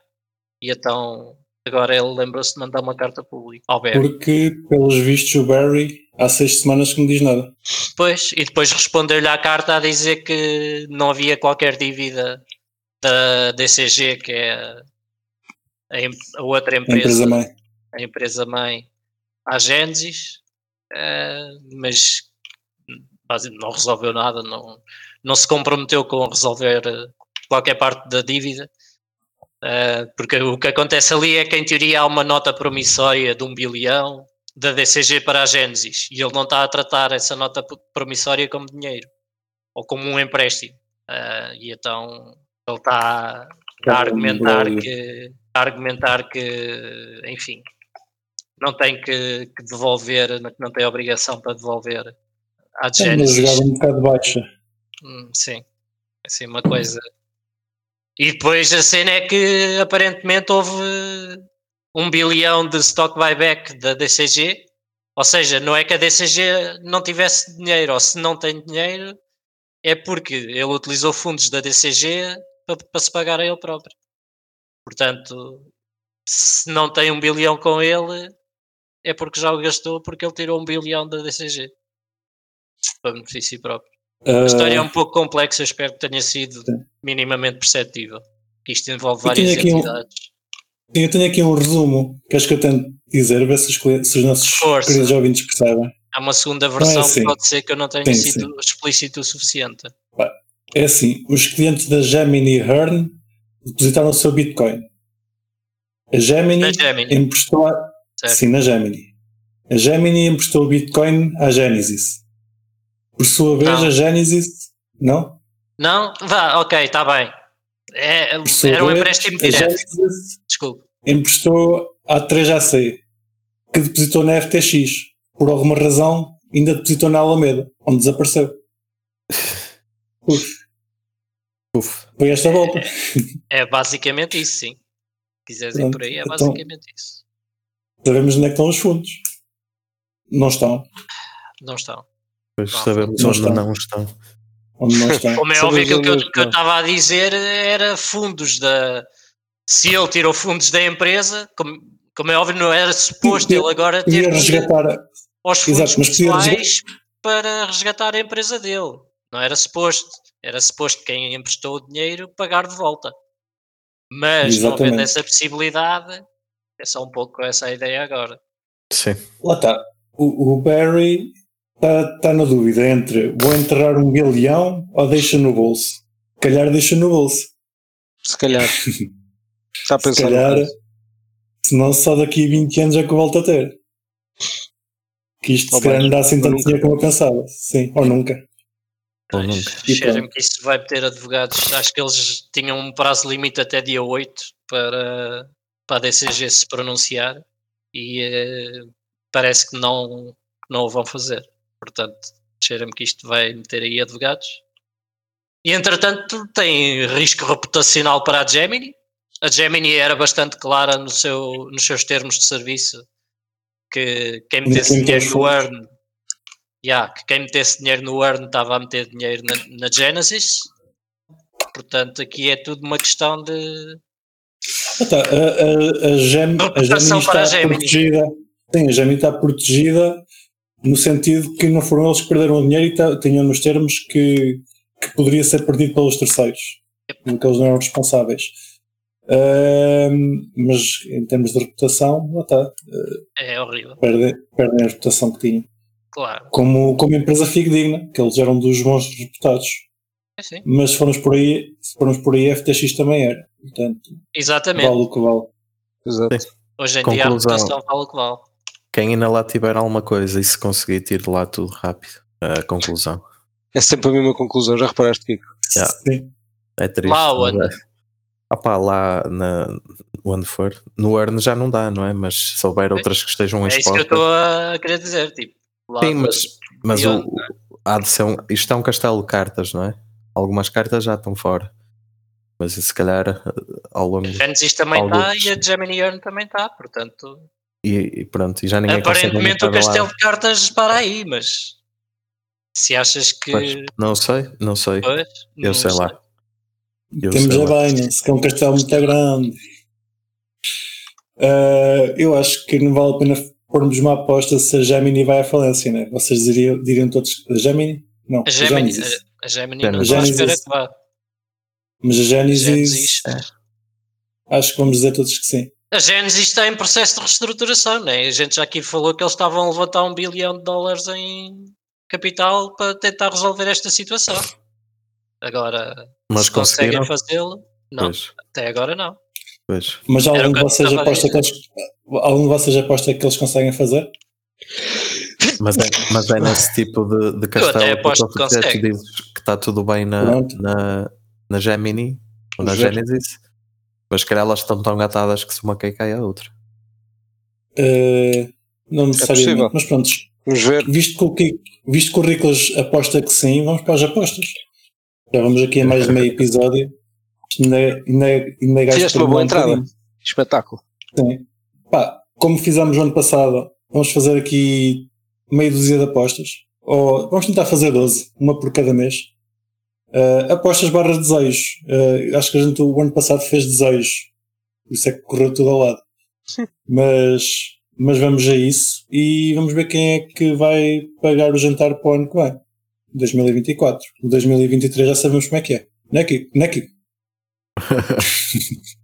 e então agora ele lembrou-se de mandar uma carta pública ao Barry. Porque, pelos vistos, o Barry há seis semanas que não diz nada. Pois, e depois respondeu-lhe à carta a dizer que não havia qualquer dívida da DCG, que é a, a outra empresa, a empresa mãe, a empresa mãe à Genesis, uh, mas não resolveu nada, não, não se comprometeu com resolver qualquer parte da dívida. Uh, porque o que acontece ali é que, em teoria, há uma nota promissória de um bilhão da DCG para a Genesis e ele não está a tratar essa nota promissória como dinheiro ou como um empréstimo. Uh, e então ele está a argumentar que, a argumentar que, enfim, não tem que, que devolver, não tem obrigação para devolver à Genesis. Jogava um bocado baixa. Hum, sim, assim uma coisa. E depois a cena é que aparentemente houve um bilhão de stock buyback da DCG, ou seja, não é que a DCG não tivesse dinheiro, ou se não tem dinheiro, é porque ele utilizou fundos da DCG para, para se pagar a ele próprio. Portanto, se não tem um bilhão com ele, é porque já o gastou, porque ele tirou um bilhão da DCG para benefício próprio. Uh, a história é um pouco complexa, espero que tenha sido minimamente perceptível. Que isto envolve várias entidades. Um, eu tenho aqui um resumo. Queres que eu tente dizer, ver se os, se os nossos Força. queridos ouvintes percebem? Há uma segunda versão é assim. que pode ser que eu não tenha sim, sido sim. explícito o suficiente. É assim, os clientes da Gemini Hearn depositaram o seu Bitcoin. A Gemini, Gemini. emprestou sim, na Gemini. A Gemini emprestou o Bitcoin à Genesis. Por sua vez, não. a Genesis. Não? Não? Vá, ok, está bem. É, era um empréstimo direto. Desculpe. Emprestou à 3AC, que depositou na FTX. Por alguma razão, ainda depositou na Alameda, onde desapareceu. Uf. Uf. Foi esta volta. É, é basicamente isso, sim. Se quiseres ir por aí, é então basicamente então, isso. Sabemos onde é que estão os fundos. Não estão. Não estão. Pois não, sabemos não onde estão. não estão. Onde não estão. Como é óbvio que o que eu estava a dizer era fundos da. Se ele tirou fundos da empresa, como, como é óbvio, não era suposto ele agora ter resgatar os fundos Exato, pessoais para resgatar a empresa dele. Não era suposto. Era suposto quem emprestou o dinheiro pagar de volta. Mas Exatamente. não havendo essa possibilidade, é só um pouco essa a ideia agora. Sim. Lá está. O, o Barry está tá na dúvida entre vou enterrar um bilhão ou deixa no bolso. Se calhar deixa no bolso. Se calhar. Está a pensar. Se calhar, senão só daqui a 20 anos é que eu volto a ter. Que isto ou se calhar não dá assim tanto dinheiro como eu pensava. Sim, ou nunca. Ou nunca. Cheira-me que isso vai ter advogados. Acho que eles tinham um prazo limite até dia 8 para, para a DCG se pronunciar e eh, parece que não, não o vão fazer. Portanto, cheira-me que isto vai meter aí advogados. E entretanto, tem risco reputacional para a Gemini. A Gemini era bastante clara no seu, nos seus termos de serviço que quem metesse dinheiro no Earn yeah, que quem metesse dinheiro no Earn estava a meter dinheiro na, na Genesis. Portanto, aqui é tudo uma questão de. Ah, tá, a, a, a, Gem, a Gemini está protegida. Sim, a Gemini está protegida no sentido que não foram eles que perderam o dinheiro e tinham nos termos que, que poderia ser perdido pelos terceiros, porque eles não eram responsáveis. Ahm, mas em termos de reputação, lá está, É horrível, perdem, perdem a reputação que tinham. claro. Como, como empresa fidedigna, que eles eram dos bons reputados. É sim. Mas se formos por aí, se formos por aí, a FTX também era. Portanto, Exatamente. vale o que vale. Exato. Hoje em dia a Conclusão. reputação vale o que vale. Quem ainda lá tiver alguma coisa e se conseguir, tire lá tudo rápido. A conclusão. É sempre a mesma conclusão, já reparaste, Kiko? Yeah. Sim. É triste. Lá mas onde? é. Ah pá, lá na, onde for. No Earn já não dá, não é? Mas se houver outras que estejam em É isso que eu estou a querer dizer. Tipo, lá Sim, mas, mas o, há de ser um, isto é um castelo de cartas, não é? Algumas cartas já estão fora. Mas se calhar eh, ao longo. a Genesis também está e a Gemini Earn também está. Portanto, E, e pronto, e já ninguém aparentemente o castelo de cartas para aí, mas se achas que. Pois, não sei, não sei. Pois, Eu não sei lá. Eu Temos sei a lá. Binance, que é um castelo muito grande. Ah, eu acho que não vale a pena pormos uma aposta se a Gemini vai à falência, né? Vocês diriam, diriam todos que a Gemini? Não, A Gemini, a, a Gemini não à espera que vá. Mas a Genesis, Genesis. acho que vamos dizer todos que sim. A Genesis está em processo de reestruturação, né? A gente já aqui falou que eles estavam a levantar um bilhão de dólares em capital para tentar resolver esta situação. Agora, Mas se conseguem fazê-lo, não, Pois, até agora não. pois. Mas algum de que eu vocês aposta que eles, algum de vocês aposta que eles conseguem fazer? Mas é, mas é nesse tipo de, de castelo até que aposto que consegue. dizes que está tudo bem na, Pronto. na, na Gemini ou na. Genesis, mas se calhar elas estão tão gatadas que se uma cai cai a outra. Ah, não necessariamente, possível. mas pronto. Vamos ver. Visto que, visto que o Riclas aposta que sim, vamos para as apostas. Já vamos aqui a mais de meio episódio. Isto Ainda, é- ainda, é- ainda é Fizeste uma boa um entrada. bocadinho. Espetáculo. Sim. Pá, como fizemos no ano passado, vamos fazer aqui meia dúzia de apostas. Ou vamos tentar fazer 12, uma por cada mês. Ah, apostas barra desejos. Ah, acho que a gente o ano passado fez desejos. Por isso é que correu tudo ao lado. Mas, mas vamos a isso e vamos ver quem é que vai pagar o jantar para o ano que vem. 2024. O 2023 já sabemos como é que é. Não é, Kiko? Não é, Kiko?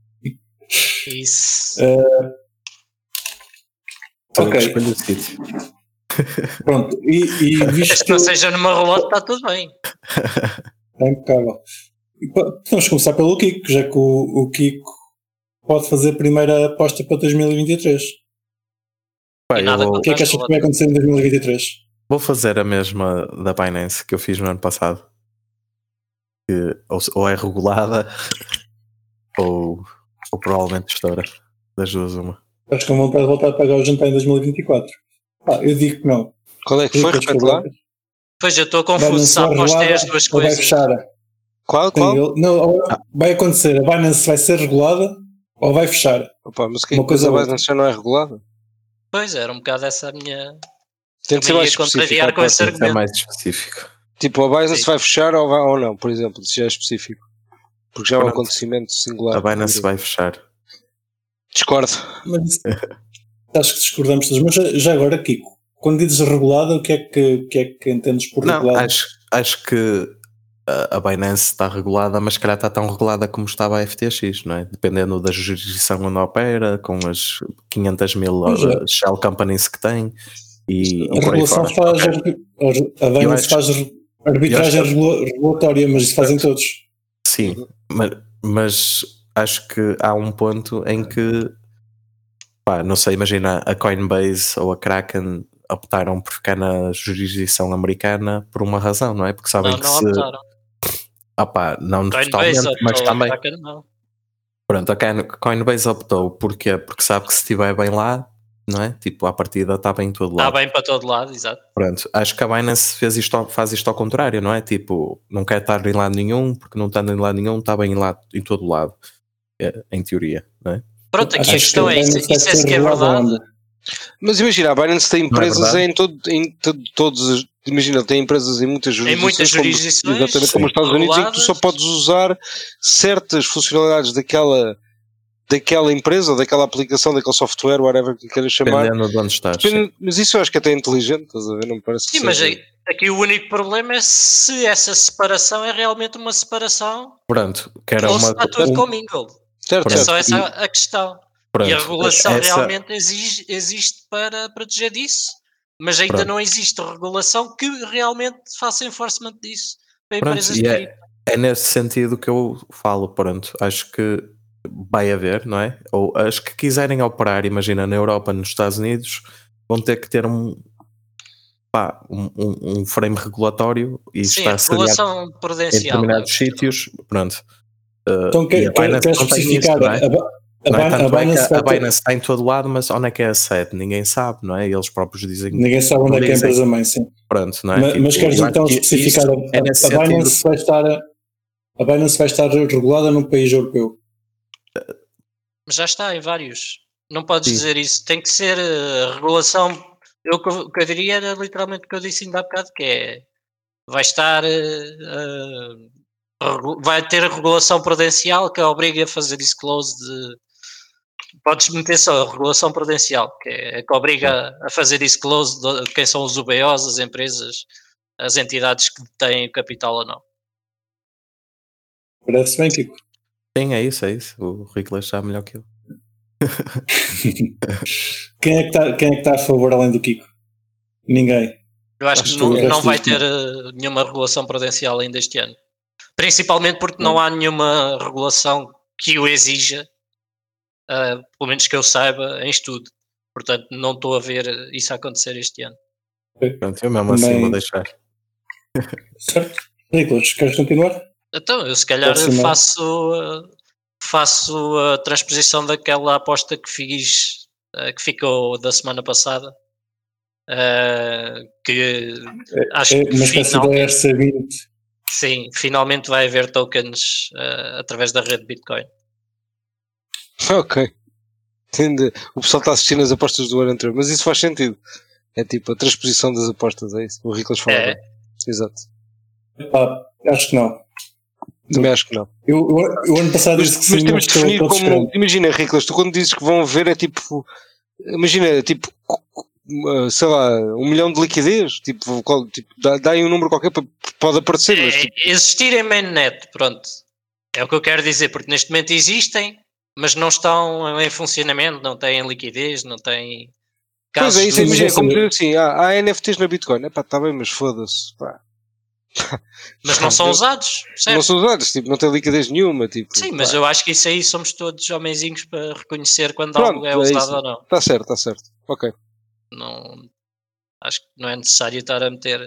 Isso. Eu Ok. Pronto. E, e visto que não seja numa rolota, está tudo bem. É impecável. E Vamos começar pelo Kiko, já que o, o Kiko pode fazer a primeira aposta para 2023. Pá, E eu nada vou, O que é que achas que vai acontecer em 2023? vou fazer a mesma da Binance que eu fiz no ano passado. Que ou, ou é regulada ou, ou provavelmente estoura. Das duas, uma. Estás com vontade de voltar a pagar o jantar em 2024? Pá, eu digo que não. Qual é que foi? Repete lá. Pois eu estou confuso, apostei regulada as duas ou vai coisas. fechar? Qual? Sim, Qual? ele- não, ou- vai acontecer, a Binance vai ser regulada ou vai fechar? Opa, mas que é Uma que coisa mais outra. não já não é regulada? Pois era um bocado essa a minha. Tem de ser mais específico. com esse é argumento. mais específico. Tipo, a Binance Sim. vai fechar ou, vai, ou não, por exemplo, se já é específico. Porque já é um Pronto. acontecimento singular. A Binance vai fechar. Discordo. Mas acho que discordamos todos. Mas já, já agora, Kiko, quando dizes regulada, o que é que, que, é que entendes por Não, regulada? acho, acho que a, Binance está regulada, mas se calhar está tão regulada como estava a FTX, não é? Dependendo da jurisdição onde opera, com as 500 mil é. uh, shell companies que tem e, e A aí regulação faz. Ok. A Binance faz arbitragem acho regula- regulatória, mas isso fazem todos. Sim, mas, mas acho que há um ponto em que, pá, não sei, imagina a Coinbase ou a Kraken optaram por ficar na jurisdição americana por uma razão, não é? Porque sabem Não, que não se. optaram. Ah não Coinbase totalmente, mas também. Pronto, a Coin- Coinbase optou, porquê? Porque sabe que se estiver bem lá, não é? Tipo, a partida está bem em todo Está lado. bem para todo lado, exato. Pronto, acho que a Binance fez isto, faz isto ao contrário, não é? Tipo, não quer estar em lado nenhum, porque não está em lado nenhum, está bem em, lado, em todo lado, é, em teoria, não é? Pronto, aqui a questão que é: isso, isso é se que é verdade. Mas imagina, a Binance tem Não é empresas verdade? em, todo, em to- todos, os- imagina, tem empresas em muitas Em jurisdições, muitas como- jurisdições, exatamente como os Estados Unidos, em que tu só podes usar certas funcionalidades daquela, daquela empresa, daquela aplicação, daquele software, whatever que queiras chamar. Dependendo de onde estás. Depende- mas isso eu acho que até é inteligente, estás a ver? Não me parece que Sim, mas seja- aqui o único problema é se essa separação é realmente uma separação Pronto, que era ou uma. se está tudo um- commingled. Certo, É certo. só essa a questão. Pronto, e a regulação essa- realmente exige- existe para proteger disso, mas ainda Pronto. não existe regulação que realmente faça enforcement disso para Pronto, empresas e de é-. É nesse sentido que eu falo, pronto. Acho que vai haver, não é? Ou as que quiserem operar, imagina, na Europa, nos Estados Unidos, vão ter que ter um, pá, um, um- frame regulatório e Sim, está a regulação em prudencial. determinados sítios. Pronto. Uh, Então e quer, a quer, quer isso, especificar. não é? A, Ba- a, é? A Tanto é Binance a, a Binance está em todo lado, mas onde é que é a sede? Ninguém sabe, não é? Eles próprios dizem Ninguém sabe onde é que é a empresa mãe, sim. pronto, não é? Mas, Tipo, mas queres então especificar a, é a Binance sentido. vai estar a Binance vai estar regulada num país europeu. Mas já está em vários. Não podes Sim. dizer isso. Tem que ser eh, regulação. Eu, o que eu- diria era literalmente o que eu disse ainda há bocado, que é vai estar eh, regu- vai ter a regulação prudencial que obriga a fazer disclose de podes meter só a regulação prudencial, que é que obriga a fazer disclose de quem são os UBOs, as empresas, as entidades que têm o capital ou não. Parece bem, Kiko. Sim, é isso, é isso. O Ricolas está melhor que eu. Quem é que está quem é que tá a favor além do Kiko? Ninguém. Eu acho, Acho que que não, resto não vai ter eh, nenhuma regulação prudencial ainda este ano. Principalmente porque não há nenhuma regulação que o exija, eh, pelo menos que eu saiba, em estudo. Portanto, não estou a ver isso acontecer este ano. Pronto, eu mesmo assim Também- vou deixar. Certo? Nicolas, queres continuar? Então, eu se calhar Próximo. faço, faço a transposição daquela aposta que fiz, eh, que ficou da semana passada. eh, que acho É que da finalmente, RC20. sim, finalmente vai haver tokens através da rede Bitcoin. Ok. Entende? O pessoal está assistindo as apostas do ano anterior, mas isso faz sentido. É tipo a transposição das apostas, é isso. O Riclas falava. É. Exato. Pá, acho que não. Também acho que não. Eu, eu, eu ano passado Mas, disse que mas sim, temos mas de estou definir como. descrente. Imagina, Riclas, tu quando dizes que vão haver é tipo. Imagina, tipo. uh, Sei lá, um milhão de liquidez. Tipo, qual- tipo dá, dá aí um número qualquer, para- pode aparecer, mas É, tipo, existir em mainnet, pronto. É o que eu quero dizer, porque neste momento existem, mas não estão em funcionamento, não têm liquidez, não têm Pois casos é, isso é, imagina, como dizer assim, há, há NFTs na Bitcoin. Epá, está bem, mas foda-se. pá. mas não são usados, Não certo? são usados, tipo, não tem liquidez nenhuma. Tipo, Sim, mas pá. eu acho que isso aí somos todos homenzinhos para reconhecer quando Pronto, algo é é usado isso. ou não. Está certo, está certo. Ok. não. Acho que não é necessário estar a meter.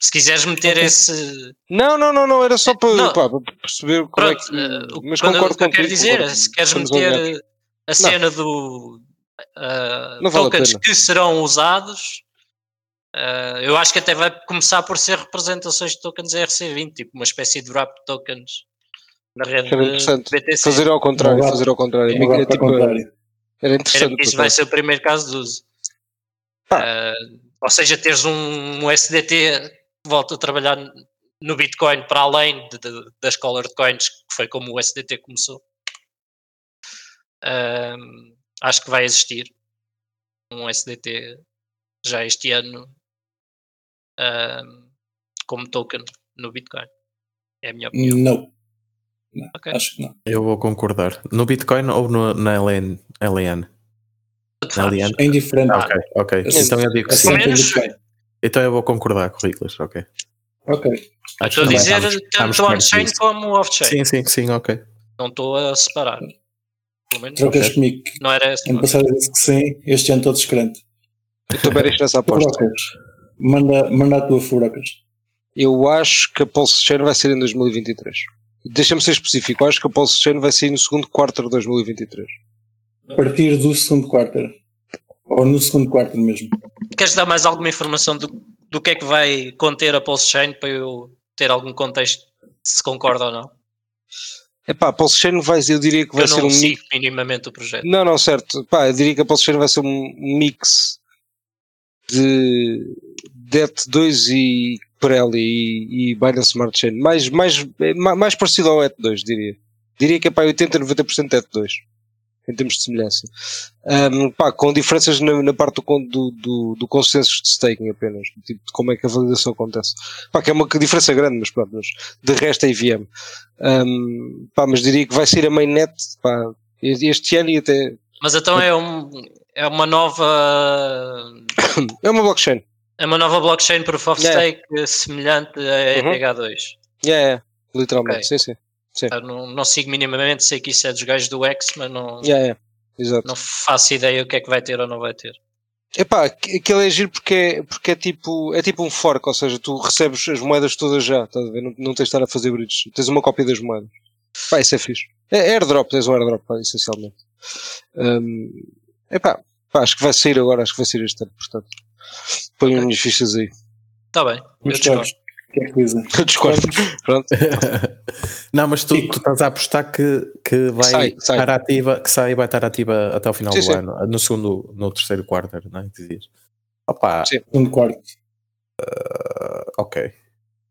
Se quiseres meter Ok. esse. Não, não, não, não, era só para, Não. pá, para perceber como Pronto, é que. eh, o, mas quando- concordo o que eu quero dizer é concordo. se queres meter a cena do ah, Não vale a tokens pena. que serão usados, ah, eu acho que até vai começar por ser representações de tokens ERC20, tipo uma espécie de wrap tokens na rede Era de interessante. BTC. Fazer ao contrário, Agora- fazer ao contrário. É, É, agora, tipo, contrário. era Era interessante. porque isso vai ser o primeiro caso de uso. Ah, ou seja, teres um, um SDT que volta a trabalhar no Bitcoin para além de- de- das Colored Coins, que foi como o SDT começou. Ah, acho que vai existir um SDT já este ano ah, como token no Bitcoin. É a minha opinião. Não. Não, Ok. Acho que não. Eu vou concordar. No Bitcoin ou no, na LN? LN? LN? É indiferente. Ok, ok. Assim, Então eu digo que É sim. sempre menos-. Então eu vou concordar com o Riclas, ok. Ok. Acho Estou a que dizer estamos- tanto on-chain como off-chain. Sim, sim, sim, ok. Não estou a separar. Pelo menos Trocas Ok. comigo. não era essa. Ano passado disse que sim, este ano estou descrente. Eu também deixo nessa aposta. Furocas. Manda, manda a tua furocas. Eu acho que a Pulse Chain vai ser em 2023. Deixa-me ser específico. Eu acho que a Pulse Chain vai sair no segundo quarto de 2023. A partir do segundo quarto. Ou no segundo quarto mesmo. Queres dar mais alguma informação do, do que é que vai conter a Pulse Chain para eu ter algum contexto se concorda ou não? Epá, a Pulse Chain vai, eu diria que vai eu ser um mix. minimamente o projeto. Não, não, certo. Pá, eu diria que a Pulse Chain vai ser um mix de, DET2 e Pirelli e, e Binance Smart Chain. Mais, mais, mais parecido ao ET2, diria. Diria que é para 80, 90% ET2 em termos de semelhança. Um, pá, com diferenças na, na parte do, do, do, consenso de staking apenas, tipo, de como é que a validação acontece. Pá, que é uma diferença grande, mas pronto, mas de resto é IVM. Um, pá, mas diria que vai ser a mainnet, pá, este ano e até. Mas então é, um, é uma nova. é uma blockchain. É uma nova blockchain proof of yeah. stake semelhante a ETH2. Uhum. Yeah, literalmente, okay. sim, sim. Não, não sigo minimamente, sei que isso é dos gajos do X, mas não, yeah, yeah. Exato. não faço ideia o que é que vai ter ou não vai ter. Epá, aquele é giro porque é, porque é tipo é tipo um fork, ou seja, tu recebes as moedas todas já, estás a ver? Não, não tens de estar a fazer bridges, tens uma cópia das moedas. Pá, isso é fixe. É, é airdrop, tens um airdrop, pá, essencialmente. Um, epá, pá, acho que vai sair agora, acho que vai sair este ano, portanto. Põe okay. minhas fichas aí. Está bem, eu que é que dizem? Discordo. Pronto. não, mas tu, tu, estás a apostar que, que vai sai, sai. estar ativa, que sai vai estar ativa até o final sim, do sim. ano, no segundo, no terceiro quarto, não é? Dizias. Opa, segundo quarto. Uh, ok,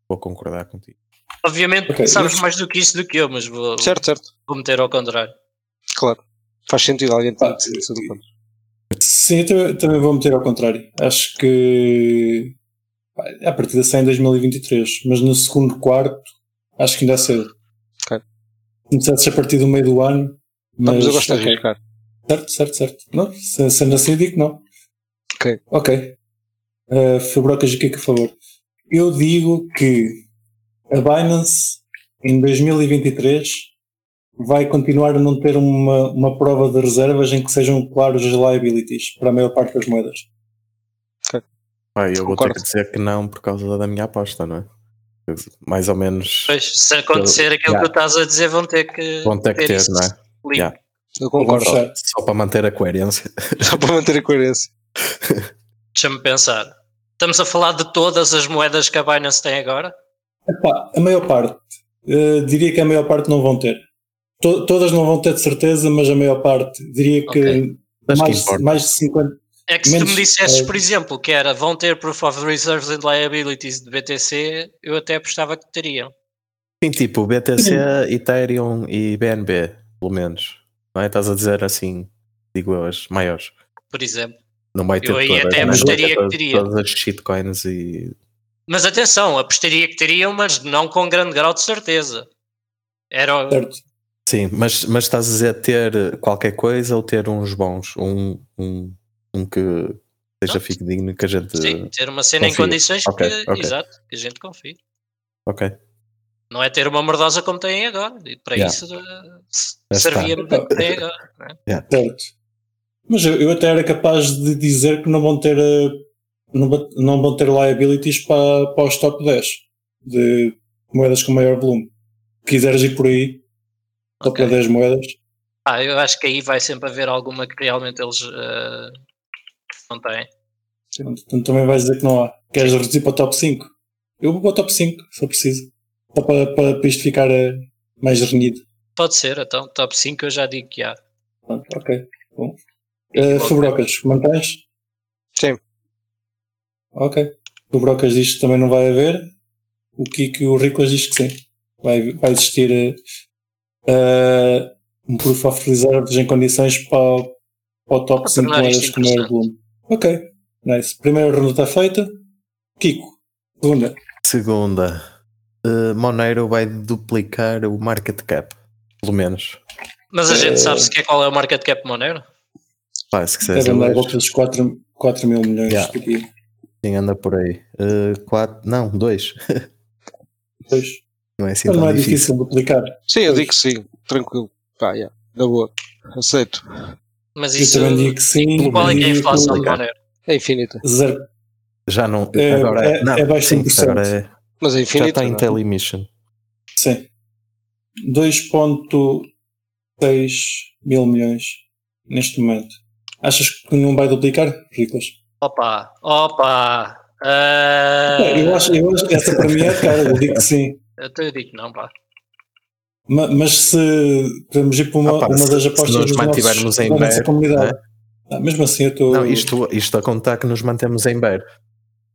vou concordar contigo. Obviamente okay, sabes mas... mais do que isso do que eu, mas vou, certo, certo. vou meter ao contrário. Claro, faz sentido alguém ter ah, Sim, eu também, também vou meter ao contrário. Acho que a partir da 100 em 2023, mas no segundo quarto acho que ainda é cedo. Ok. Começasse a partir do meio do ano. Mas, mas eu gosto okay. de arriscar. Certo, certo, certo. Não, sendo assim, eu digo não. Ok. Ok. Uh, Fabrocas aqui a favor. Eu digo que a Binance em 2023 vai continuar a não ter uma, uma prova de reservas em que sejam claros as liabilities para a maior parte das moedas. Eu vou ter que dizer que não por causa da minha aposta, não é? Mais ou menos. Pois, se acontecer eu, aquilo yeah. que tu estás a dizer, vão ter que. Vão ter que ter, não é? Yeah. Eu concordo. Só, só, para manter a coerência. só para manter a coerência. Deixa-me pensar. Estamos a falar de todas as moedas que a Binance tem agora? Epá, a maior parte. Uh, diria que a maior parte não vão ter. To todas não vão ter de certeza, mas a maior parte. Diria que okay. mais, que mais de 50. É que se Menos, tu me dissesses, é... por exemplo, que era vão ter Proof of Reserves and Liabilities de BTC, eu até apostava que teriam. Sim, tipo BTC, Ethereum e BNB, pelo menos. Não é? Estás a dizer assim, digo eu, as maiores. Por exemplo. Não vai ter eu aí até apostaria que teria. Todas as shitcoins e. Mas atenção, apostaria que teriam, mas não com grande grau de certeza. Era. Certo. Sim, mas, mas estás a dizer ter qualquer coisa ou ter uns bons, um, um um que seja fidedigno que a gente. Sim, ter uma cena confia. em condições okay, que, okay. Exato, que a gente confie. Ok. Não é ter uma mordosa como tem agora. E para yeah. isso uh, servia-me tem agora. Né? Yeah. Certo. Mas eu, eu, até era capaz de dizer que não vão ter, uh, não, não vão ter liabilities para, para os top 10 de moedas com maior volume. Quiseres ir por aí, top okay. 10 moedas. Ah, eu acho que aí vai sempre haver alguma que realmente eles uh, não têm. Então também vais dizer que não há. Queres reduzir para o top 5? Eu vou para o top 5, se for preciso. Só para, para, para isto ficar uh, mais renhido. Pode ser, então top 5 eu já digo que há. Pronto, ok. Bom. Uh, Fabrocas, mantens? Sim. Ok. Fabrocas diz que também não vai haver. O Kiko e o Riclas diz que sim. Vai, vai existir uh, um proof of reserves em condições para, para o top 5 moedas com maior volume. Ok, nice. Primeira ronda está feita. Kiko, segunda. Segunda. Uh, Monero vai duplicar o market cap, pelo menos. Mas a gente uh, sabe se quer qual é o market cap Monero? Pá, se quiser Deve andar volta dos 4, 4 mil milhões yeah. aqui. Sim, anda por aí. Uh, quatro, não, 2. 2. Não é assim Mas não é difícil. difícil duplicar. Sim, eu digo que sim, tranquilo. Pá, yeah, na boa, aceito. Mas isso, eu também digo que sim. Qual é que é a inflação de Monero? É infinita. Zero. Já não. É, agora é, não, é baixo sim, 1%. agora é, Mas é infinita. já está em telemission. Sim. 2.6 mil milhões neste momento. Achas que não vai duplicar, Riclas? Opa, opa. Uh... eu, acho, eu acho que essa para mim é cara, eu digo que sim. Eu digo que não, pá. Mas se podemos ir para uma, Opa, uma das apostas se nos mantivermos nossos, em bear, comunidade. É? Ah, mesmo assim eu estou. Não, isto, isto a contar que nos mantemos em bear.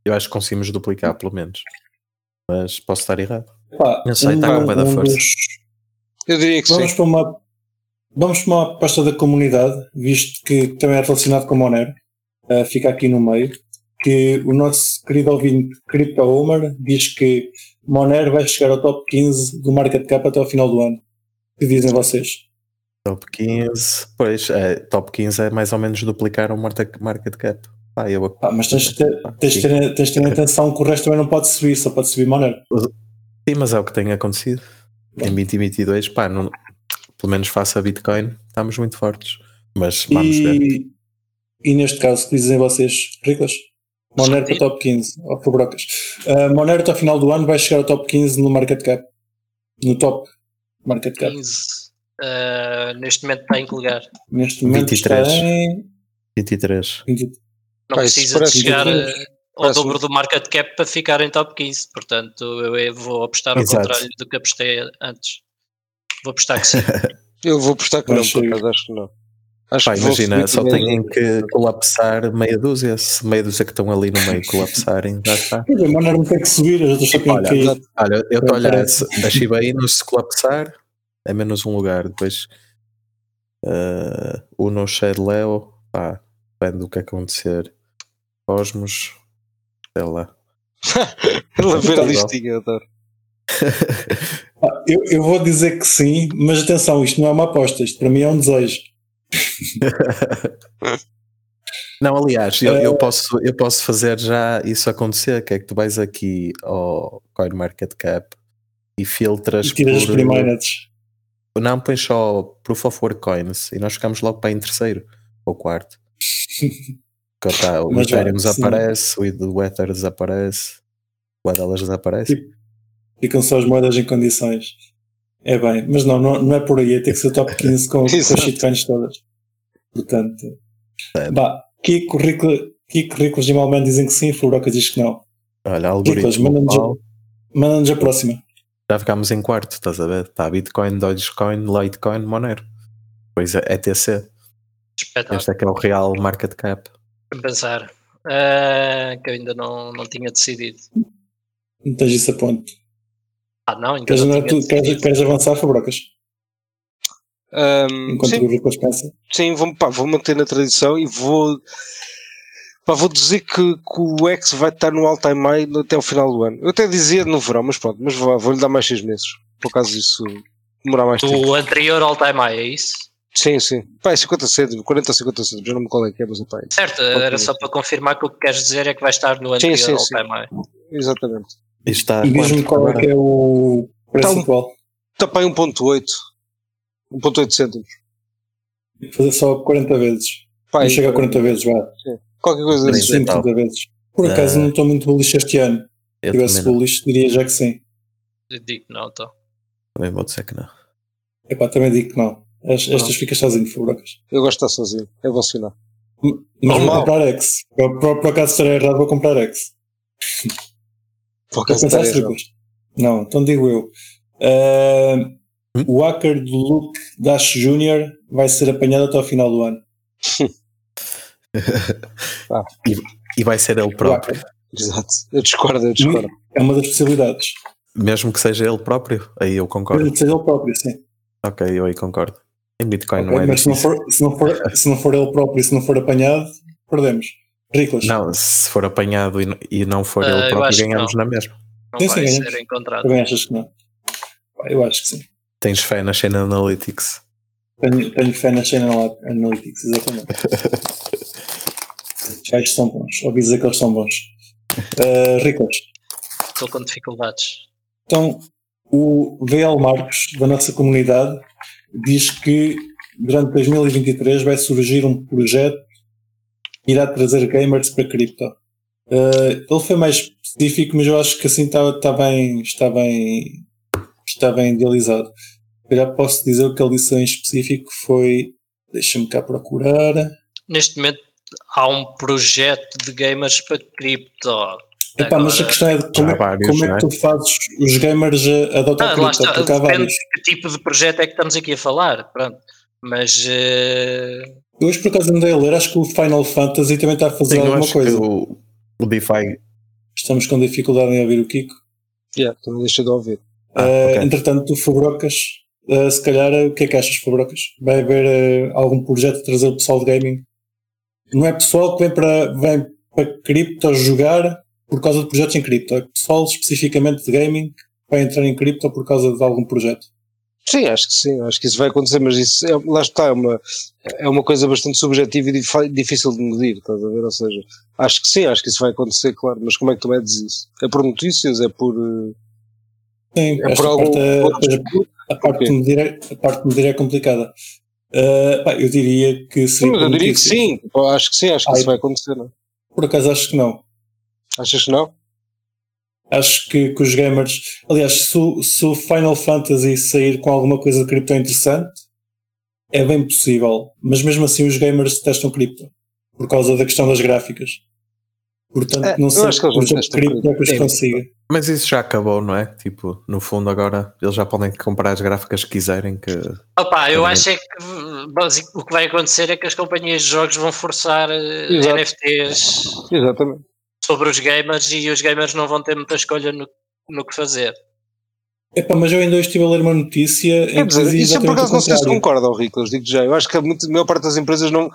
Eu acho que conseguimos duplicar, pelo menos. Mas posso estar errado. Pá, Não sei, tá com bué da força. dos- Eu diria que Vamos sim. para uma vamos para uma aposta da comunidade, visto que também é relacionado com o Monero. Uh, fica aqui no meio. Que o nosso querido ouvinte Crypto Homer diz que Monero vai chegar ao top 15 do market cap até ao final do ano. O que dizem vocês? Top 15. Pois, é, top 15 é mais ou menos duplicar o market cap. Pá, eu Pá, mas tens de ter, tens de ter, tens de ter atenção que o resto também não pode subir, só pode subir Monero. Sim, mas é o que tem acontecido. Em 2022, pá, não, pelo menos face a Bitcoin, estamos muito fortes. Mas vamos ver. E, e neste caso, o que dizem vocês, Riclas? Monero para top 15, ou para brocas. Uh, Monero até ao final do ano vai chegar ao top 15 no market cap. No top market cap. 15. Uh, neste momento está em que lugar? Neste momento 23. está em 23. 20. Não isso precisa de chegar uh, ao Parece dobro do market cap para ficar em top 15. Portanto, eu vou apostar ao Exato. contrário do que apostei antes. Vou apostar que sim. Eu vou apostar que Não não, por acaso acho que não. Acho Pá, imagina, só têm que colapsar meia dúzia. Se meia dúzia que estão ali no meio colapsarem, já está. Monero não tem que subir, as outras têm Olha, que ir. Olha, eu estou a olhar a Shiba Inu se colapsar é menos um lugar. Depois uh, o No Shade Leo, pá, depende do que acontecer. Cosmos, sei lá. Ele a ver a listinha, adoro. Ah, Eu, eu vou dizer que sim, mas atenção, isto não é uma aposta, isto para mim é um desejo. Não, aliás, eu, Eh, eu, posso, eu posso fazer já isso acontecer, que é que tu vais aqui ao CoinMarketCap e filtras E tiras as por... primeiras. Não, pões só Proof of Work Coins e nós ficamos logo para em terceiro ou quarto. Tá, o Mas Ethereum sim. desaparece, o do Ether desaparece, o delas desaparece. Ficam só as moedas em condições. É bem, mas não, não, não é por aí, é ter que ser top 15 com, com as shitcoins todas. Portanto, É. bah, que currículo, que currículos de Malman dizem que sim, Furoca diz que não. Olha, algoritmo manda-nos manda a próxima. já ficámos em quarto, estás a ver? Está Bitcoin, Dogecoin, Litecoin, Monero. Depois é ETC. Espetáculo. Este é que é o real market cap. Deixa-me pensar. Ah, que eu ainda não, não tinha decidido. Não tens isso a ponto. Ah, não, Queres, não tu, queres, queres avançar, Fubrocas? Ahm, Enquanto sim, o pensa. sim vou, pá, vou manter na tradição e vou. Pá, vou dizer que, que o X vai estar no all-time high até o final do ano. Eu até dizia no verão, mas pronto, mas vou- vou-lhe dar mais seis meses. Por acaso isso demorar mais tempo. O anterior all-time high, é isso? Sim, sim. Pá, é 50 cêntimos, 40 a 50 cêntimos, já não me qual é que é, mas pá, é. Certo, era só para confirmar que o que queres dizer é que vai estar no anterior sim, sim. all-time high. Exatamente. Isto está E diz-me qual é que é o preço Então- atual. Está para aí 1.8. 1.8 cêntimos. Fazer só 40 vezes. Pá, não chega a 40 vezes, vá. Qualquer coisa Sim, assim. sim. 130 vezes. Por acaso Ah. não estou muito bullish este ano. Se Eu tivesse bullish, diria já que sim. Eu digo não, então. também vou dizer que não. Epá, também digo que não. As- Não. estas ficas sozinho, Fubrocas. Eu gosto de estar sozinho. É bom sinal. Mas vou Normal. comprar X. Por, por, por acaso estarei errado, vou comprar X. Por. Nicolas? Não, então digo eu. Ah, Hum? o hacker do Luke Dash Jr. vai ser apanhado até ao final do ano. E vai ser ele próprio. Exato. Eu discordo, eu discordo. É uma das possibilidades. Mesmo que seja ele próprio, aí eu concordo. Pode ser ele próprio, sim. Ok, eu aí concordo. Em Bitcoin Ok, não é mas se não, for, se, não for, se não for ele próprio e se não for apanhado, perdemos. Riclas. Não, se for apanhado e, e não for eu ele próprio, ganhamos não. na mesma. Não Sim, vai sim, ser ganhamos. encontrado. Também achas que não? Eu acho que sim. Tens fé na Chain Analytics. Tenho, tenho fé na Chain Analytics, exatamente. Já estes são bons. Ouvi dizer que eles são bons. Uh, Riclas, Estou com dificuldades. então o VL Marcos, da nossa comunidade, diz que durante 2023 vai surgir um projeto irá trazer gamers para cripto. Uh, ele foi mais específico, mas eu acho que assim está, está bem, está bem, está bem idealizado. Eu já posso dizer o que ele disse em específico foi, deixa-me cá procurar. Neste momento há um projeto de gamers para cripto. Epá, mas a questão é de como, é, vários, como é que é? tu fazes os gamers a- adotar Ah, cripto, está, depende vários. de que tipo de projeto é que estamos aqui a falar. Pronto. Mas eh, Eu hoje por acaso andei a ler, acho que o Final Fantasy também está a fazer Sim, alguma coisa. o, o DeFi, Estamos com dificuldade em ouvir o Kiko. Yeah, também deixa de ouvir. Ah, Uh, ok. Entretanto, Fabrocas, uh, se calhar, uh, o que é que achas, Fabrocas? Vai haver uh, algum projeto de trazer o pessoal de gaming? Não é pessoal que vem para, vem para cripto jogar por causa de projetos em cripto, é pessoal especificamente de gaming que vai entrar em cripto por causa de algum projeto. Sim, acho que sim, acho que isso vai acontecer, mas isso é, lá está, é uma, é uma coisa bastante subjetiva e dif- difícil de medir, estás a ver? Ou seja, acho que sim, acho que isso vai acontecer, claro, mas como é que tu medes isso? É por notícias? É por. Sim, É por algum. parte, é- depois a, parte quê? de medir é, a parte de medir é complicada. Uh, pá, eu diria que Sim, mas eu diria que sim, Pô, acho que sim, acho que Ai. isso vai acontecer, não? é? Por acaso acho que não. Achas que não? Acho que, que os gamers. Aliás, se o, se o Final Fantasy sair com alguma coisa de cripto interessante, é bem possível. Mas mesmo assim, os gamers testam cripto por causa da questão das gráficas. Portanto, É, não sei eles o jogo cripto é que os consiga. Mas isso já acabou, não é? Tipo, no fundo agora eles já podem comprar as gráficas que quiserem que Opa, eu acho é que basic- o que vai acontecer é que as companhias de jogos vão forçar eh, Exato. NFTs Exatamente. Sobre os gamers e os gamers não vão ter muita escolha no, no que fazer. Epá, mas eu ainda hoje estive a ler uma notícia em Quer que dizia isso é por acaso não sei se contrário. concorda, Rico, eu digo já. Eu acho que a, muito- a maior parte das empresas não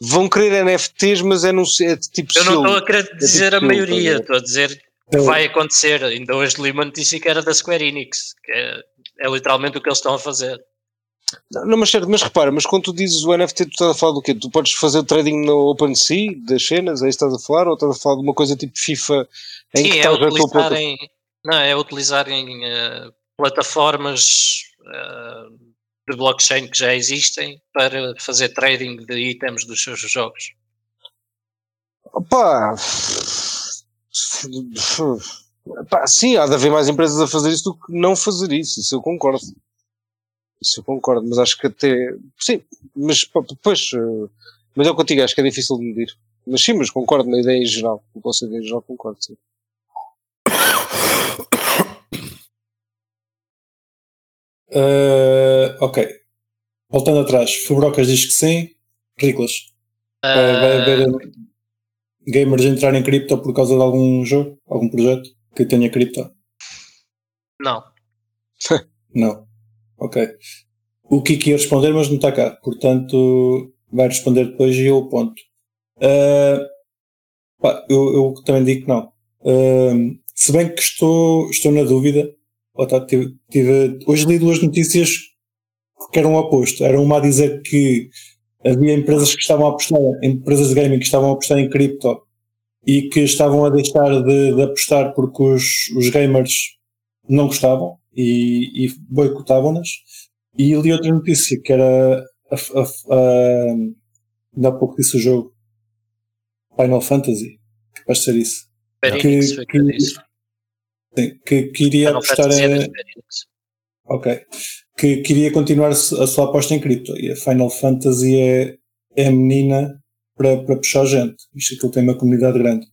vão querer NFTs, mas é, no, é de tipo Eu não estou a querer dizer a tipo, maioria, tá a ver? estou a dizer que Eu- vai acontecer. Ainda hoje li uma notícia que era da Square Enix, que é, é literalmente o que eles estão a fazer. Não, não, mas certo, mas repara, mas quando tu dizes o NFT, tu estás a falar do quê? Tu podes fazer trading no OpenSea das cenas, é isso que estás a falar? Ou estás a falar de uma coisa tipo FIFA em que Sim, é estás plataforma? utilizarem, não, é utilizarem eh, plataformas eh, de blockchain que já existem para fazer trading de itens dos seus jogos. Pá, pá, sim, há de haver mais empresas a fazer isso do que não fazer isso, isso eu concordo. Isso eu concordo, mas acho que até. Sim, mas depois. eh, Mas é o que eu digo, acho que é difícil de medir. Mas sim, mas concordo na ideia em geral. O conceito em geral concordo, sim. Uh, ok. Voltando atrás, Fubrocas diz que sim. Riclas. Vai, vai Ah, haver gamers entrar em cripto por causa de algum jogo, algum projeto que tenha cripto? não. Não. Ok. O Kiki ia responder, mas não está cá. Portanto, vai responder depois e eu aponto. Uh, pá, eu, eu também digo que não. Uh, se bem que estou, estou na dúvida. Lá está, tive, tive- hoje li duas notícias que eram o oposto. Era uma a dizer que havia empresas que estavam a apostar, empresas de gaming que estavam a apostar em cripto e que estavam a deixar de, de apostar porque os, os gamers não gostavam e, e boicotavam-nas. E li outra notícia que era a, a, a, ainda há pouco disse o jogo Final Fantasy, que vai ser isso. Square Que- que que-. Sim, que queria Final apostar é em. Ok. Que queria continuar a su- a sua aposta em cripto. E a Final Fantasy é, é a menina para, para puxar gente. Isto aquilo tem uma comunidade grande.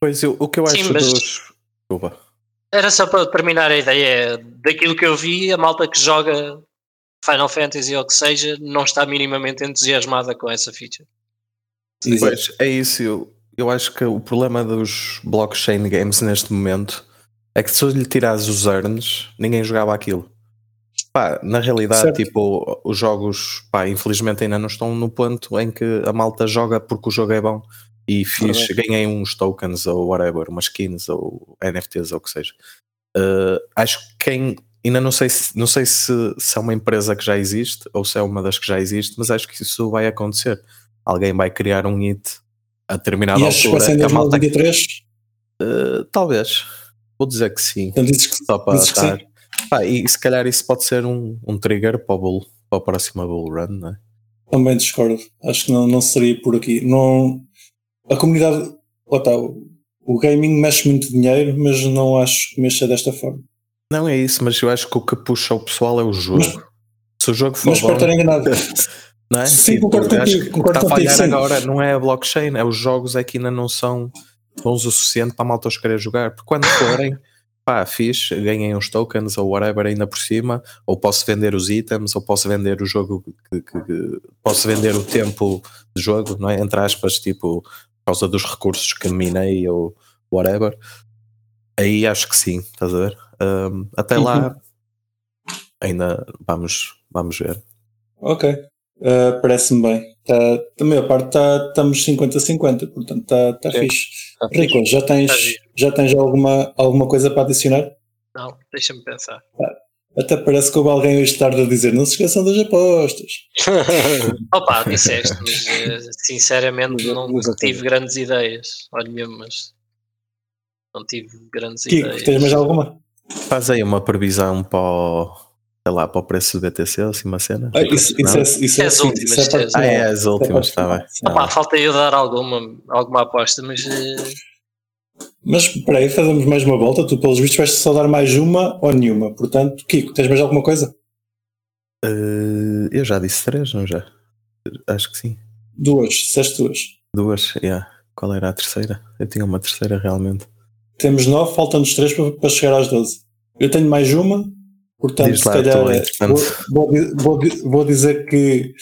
Pois eu, o que eu Sim, acho mas- dos. Desculpa. Era só para terminar a ideia. Daquilo que eu vi, a malta que joga Final Fantasy ou o que seja, não está minimamente entusiasmada com essa feature. Exato. Pois, é isso. Eu, eu acho que o problema dos blockchain games neste momento é que se lhe tirares os earns, ninguém jogava aquilo. Pá, na realidade, Certo. tipo, os jogos, pá, infelizmente ainda não estão no ponto em que a malta joga porque o jogo é bom e fiz, ganhei uns tokens ou whatever, umas skins ou NFTs ou o que seja. Uh, acho que quem ainda não sei se não sei se, se é uma empresa que já existe ou se é uma das que já existe, mas acho que isso vai acontecer. Alguém vai criar um hit a determinada E achas que vai altura ser em que a malta. 2023? Uh, talvez. Vou dizer que sim. Então dizes que, Só para estar. sim. Pá, e se calhar isso pode ser um, um trigger para, o bull, para a próxima bull run, não é? Também discordo. Acho que não, não seria por aqui. Não, a comunidade. Lá está, o, gaming mexe muito dinheiro, mas não acho que mexa desta forma. Não é isso, mas eu acho que o que puxa o pessoal é o jogo. Mas- se o jogo for Mas bom, estar enganado. não é? Sim, Tipo, concordo contigo, concordo está a falhar agora não é a blockchain, é os jogos é que ainda não são bons o suficiente para a malta os querer jogar. Porque quando forem, pá, fixe, ganhem uns tokens ou whatever ainda por cima, ou posso vender os itens, ou posso vender o jogo, que, que- que- posso vender o tempo de jogo, não é? Entre aspas, tipo, causa dos recursos que minei ou, whatever. Aí acho que sim, estás a ver? Um, até lá ainda vamos, vamos ver. Ok. Uh, Parece-me bem. Tá, da maior parte tá, estamos 50-50, portanto está tá Sim. fixe. Tá Rico, já tens, Tá já tens alguma, alguma coisa para adicionar? Não, deixa-me pensar. Até parece que houve alguém hoje tarde a dizer: não se esqueçam das apostas. Opa, disseste, mas eh, sinceramente Mas- não tive grandes ideias. Olha mesmo, mas não tive grandes Kiko, ideias. tens mais alguma? Faz aí uma previsão para o, sei lá, para o preço do BTC, assim uma cena. Ah, isso, isso é, isso é, É as assim, últimas, isso é é Ah, é as últimas, está bem. Opa, falta eu dar alguma, alguma aposta, mas eh, Mas espera aí, fazemos mais uma volta. Tu, pelos vistos, vais só dar mais uma ou nenhuma. Portanto, Kiko, tens mais alguma coisa? Eh, eu já disse três, não já? Acho que sim. Duas, disseste duas. Duas, yeah. Qual era a terceira? Eu tinha uma terceira realmente. Temos nove, faltam-nos três para, para chegar às doze. Eu tenho mais uma, portanto, Diz se lá, calhar tu, entretanto. vou, vou, vou, vou dizer que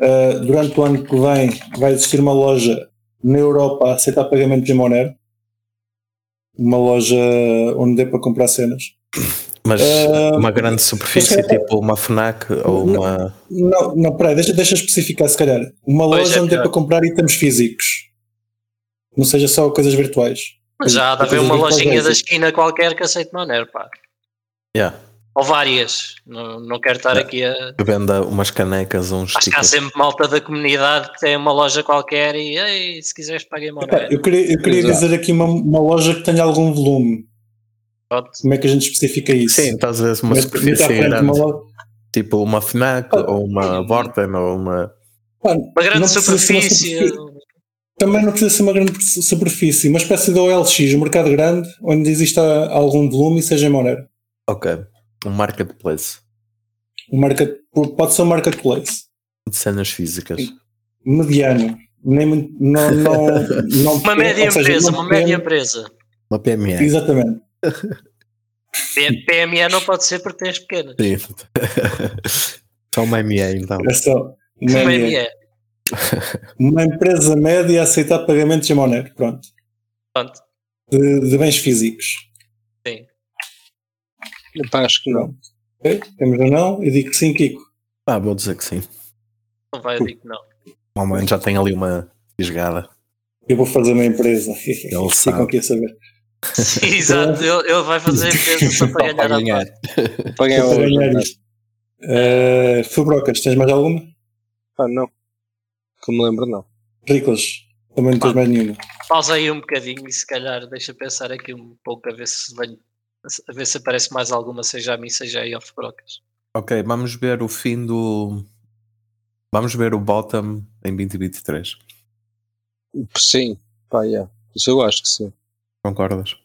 ah, durante o ano que vem vai existir uma loja na Europa a aceitar pagamentos em Monero. Uma loja onde dê para comprar cenas. Mas Ah, uma grande superfície, mas tipo uma FNAC ou Não. uma. Não, não, peraí, deixa, deixa especificar se calhar. Uma Pois, loja é onde dê para comprar itens físicos. Não seja só coisas virtuais. mas já há de haver uma lojinha da esquina qualquer que aceite Monero, pá. Yeah, Ou várias. Não, não quero estar aqui a. que venda umas canecas, uns Acho que há sempre malta da comunidade que tem uma loja qualquer e ei, se quiseres paguei Epá, Monero. eu queria, eu queria Exato. dizer aqui uma, uma loja que tenha algum volume. Pronto. Como é que a gente especifica isso? Sim, estás a ver uma superfície grande, uma loja- tipo uma FNAC Ah. ou uma Vorten ou uma. Uma grande uma superfície. superfí- Também não precisa ser uma grande superfície, uma espécie de OLX, um mercado grande, onde exista algum volume e seja em Monero. Ok, um marketplace Um market, pode ser um marketplace. de cenas físicas. Mediano. Nem, muito- não, não, não, Uma média seja, empresa, uma média pequeno. empresa. Uma PME. Exatamente. PME não pode ser porque tens pequenas. Sim. Só uma ME então. É só uma, Uma média. ME. uma empresa média a aceitar pagamentos em Monero. Pronto. Pronto. De, de bens físicos. Sim. Epá, acho que não. Ok? Temos ou não? Eu digo que sim, Kiko. Ah, vou dizer que sim. Não vai, eu digo que não. Normalmente já tem ali uma fisgada. Eu vou fazer uma empresa. Ele Ficam sabe. aqui a saber. Exato, ele, ele vai fazer empresa só para ganhar a ganhar. parte. Para ganhar Para ganhar isto. Uh, Fubrocas, tens mais alguma? Pá, não. Que me lembro, não. Riclas, também não tens mais nenhuma. Pausa aí um bocadinho e se calhar deixa pensar aqui um pouco a ver se venho, a ver se aparece mais alguma, seja a mim, seja aí off brocas. Ok, vamos ver o fim do. Vamos ver o bottom em 2023. Sim, pá, yeah. Isso eu acho que sim. Concordas?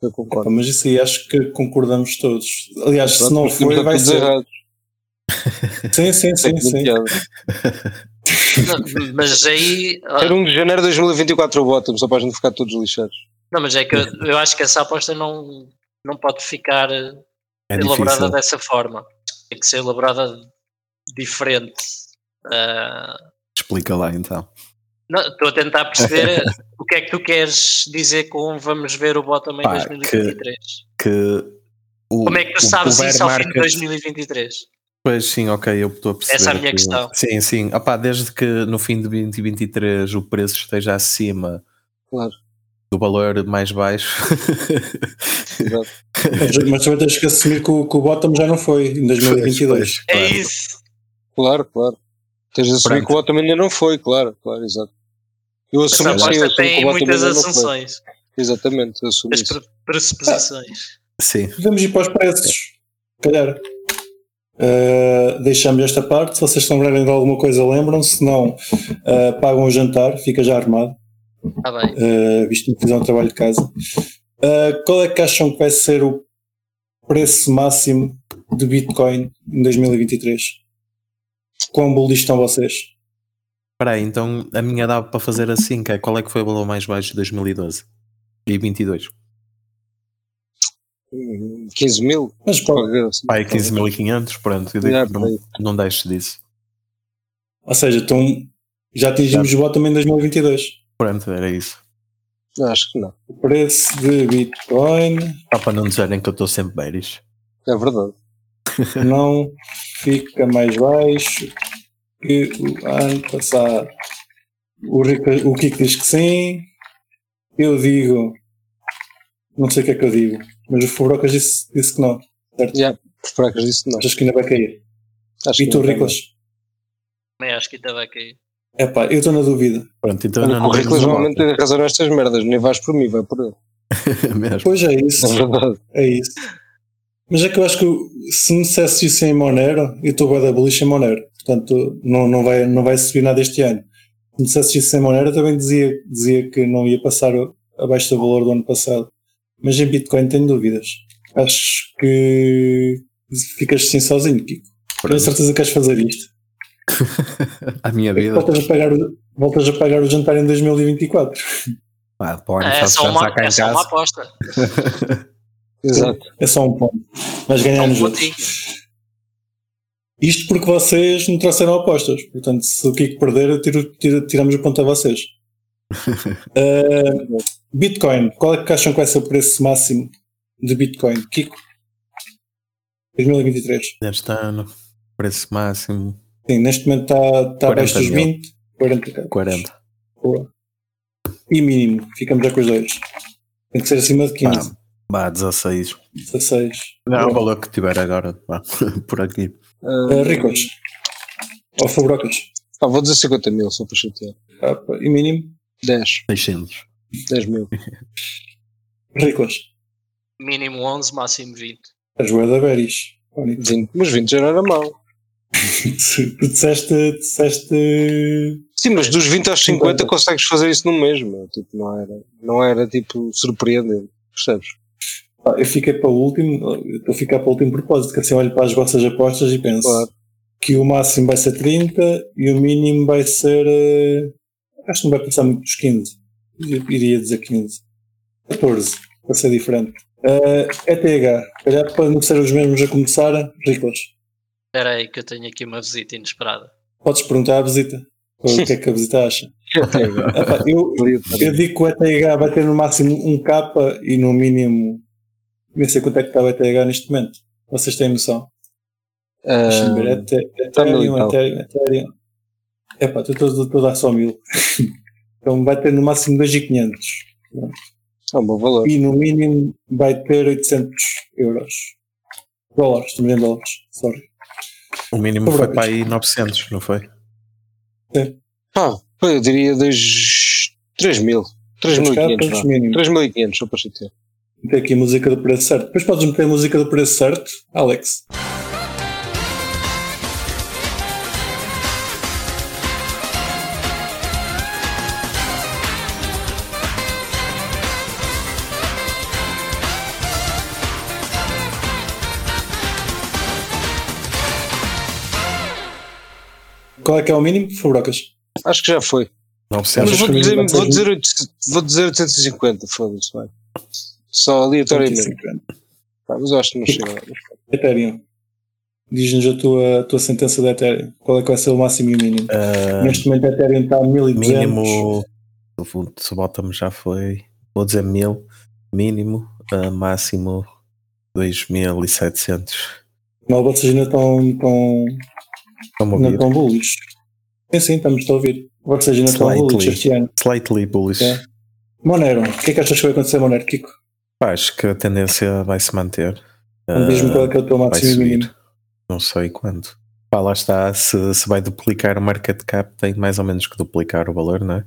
Eu Pá, concordo. mas isso aí acho que concordamos todos. Aliás, se não foi, vai ser. errados. Sim, sim, sim, sim. Não, mas aí. Era 1 de janeiro de 2024 o bottom, só para a gente ficar todos lixados. Não, mas é que eu, eu acho que essa aposta não, não pode ficar eh, É elaborada difícil. dessa forma. Tem que ser elaborada diferente. Ah, Explica lá então. não, Estou a tentar perceber o que é que tu queres dizer com vamos ver o bottom em Pá, 2023. Que o, Como é que tu sabes isso ao fim de market- 2023? Pois sim, ok, eu estou a perceber. Essa é a minha que- questão. Sim, sim. Opá, desde que no fim de 2023 o preço esteja acima Claro. Do valor mais baixo. Exato. Mas, mas também tens que assumir que o, que o bottom já não foi em 2022. Pois, É claro. isso. Claro, claro. Tens de assumir Pronto. que o bottom ainda não foi, claro, claro, exato. Eu assumo que sim, eu assumo que tem o bottom muitas ainda não foi. assunções, Exatamente, eu assumo isso. pre- pressuposições. Sim, Podemos ir para os preços. Se calhar. Uh, deixamos esta parte. Se vocês se lembrarem de alguma coisa, lembram. Se não, uh, pagam o jantar, fica já armado. Está bem. uh, visto que fizeram um trabalho de casa. Uh, qual é que acham que vai ser o preço máximo de Bitcoin em 2023? Quão bullish estão vocês? Espera aí, então a minha dá para fazer assim, que é qual é que foi o valor mais baixo de 2012 e 22? Hum, 15 mil? Mas pode, assim. Pá, é 15.500, pronto, eu digo, não, não deixes disso. ou seja, então, já atingimos o bottom em 2022. Pronto, era isso. Acho que não. O preço de Bitcoin Só para não dizerem que eu estou sempre bearish. É verdade. não fica mais baixo que o ano passado. O, Rico, o Kiko diz que sim. Eu digo. Não sei o que é que eu digo. Mas o Fubrocas disse, disse que não. Já, por fracas disse não. Achas que ainda vai cair? Acho E que tu, Riclas? Também acho que ainda vai cair. Epá, eu estou na dúvida. Pronto, então não temos uma normalmente tem razão nestas merdas. Nem vais por mim, vai por ele. Pois é isso. É verdade. É isso. Mas é que eu acho que se me dissesse isso em Monero, eu estou guarda bullish em Monero. Portanto, não, não, vai, não vai subir nada este ano. Se me dissesse isso em Monero, eu também dizia, dizia que não ia passar abaixo do valor do ano passado. Mas em Bitcoin tenho dúvidas. Acho que ficas assim sozinho, Kiko. Tenho certeza que queres fazer isto. A minha vida. Voltas a pagar, o- voltas a pagar o jantar em 2024. Pá, para o ano É faço só uma, é só uma aposta. Exato. É só um ponto. Mas É ganhar um. Isto porque vocês não trouxeram apostas. Portanto, se o Kiko perder, eu tiro, tiro- tiramos o ponto a vocês. Uh, Bitcoin. Qual é que acham que vai ser o preço máximo de Bitcoin? Kiko? 2023. Neste ano, preço máximo Sim, neste momento está, está 40 abaixo dos mil. 20. 40. 40. Boa. E mínimo. Ficamos já com os dois. Tem que ser acima de 15. Pá, vá, 16. 16. Não, o Boa. valor que tiver agora, vá, por aqui. Uh, ricos. Ou Fabrocas. Ah, vou dizer 50 mil, só para chatear. Ah, E mínimo. 10. 600. 10 mil. Ricos. Mínimo 11, máximo 20. As da Beris. Bonito. 20. Mas 20 já não era mau. Tu disseste, disseste. Sim, mas dos 20 aos 50 50. consegues fazer isso no mesmo. Tipo, não era, não era tipo surpreendente. Percebes? Pá, eu fiquei para o último, estou a ficar para o último propósito, que assim olho para as vossas apostas e penso Claro. que o máximo vai ser 30 e o mínimo vai ser. eh, acho que não vai passar muito dos 15. Eu iria dizer 15. 14, para ser diferente. Eh, ETH, calhar para não ser os mesmos a começar, Riclas, Espera aí que eu tenho aqui uma visita inesperada. podes perguntar à visita o que é que a visita acha. Eu, Eu digo que o ETH vai ter no máximo um K e no mínimo. Nem sei quanto é que está o ETH neste momento. Vocês têm noção? Deixa-me ver. E Ethereum. Ethereum, Ethereum. Epá, estou todo, todo a dar só mil. Então vai ter no máximo 2,500. é um bom valor. E no mínimo vai ter 800 euros. Dólares, em dólares. Sorry. O mínimo foi para aí 900, não foi? Ah, pá, eu diria 2. 3 mil. 3.500. Capas, vá. mínimo. 3.500, só para chatear. Tem aqui a música do preço certo. Depois podes meter a música do preço certo, Alex. Qual é que é o mínimo? Fabrocas. Acho que já foi. 900. Mas vou dizer, vou dizer, 800 vou dizer 850, foda-se, vai. Só aleatoriamente. 150. Pá, mas eu acho que não chega. Ethereum. Diz-nos a tua, a tua sentença da Ethereum. Qual é que vai ser o máximo e o mínimo? Ah, Neste momento a Ethereum está a 1200. mínimo. Se botamos já foi. Vou dizer 1000. Mínimo. ah, máximo 2700. Não, vocês ainda estão, estão, Estão-me a ouvir? estão bullish. Sim, sim, estamos a ouvir. Vocês ainda estão bullish este ano. Slightly bullish. É. Monero, o que é que achas que vai acontecer, Monero, Kiko? Pá, Acho que a tendência vai se manter. Então Diz-me Ah, qual é que é o teu vai máximo mínimo. Não sei quando. Pá, lá está. Se, se vai duplicar o market cap, tem mais ou menos que duplicar o valor, não é?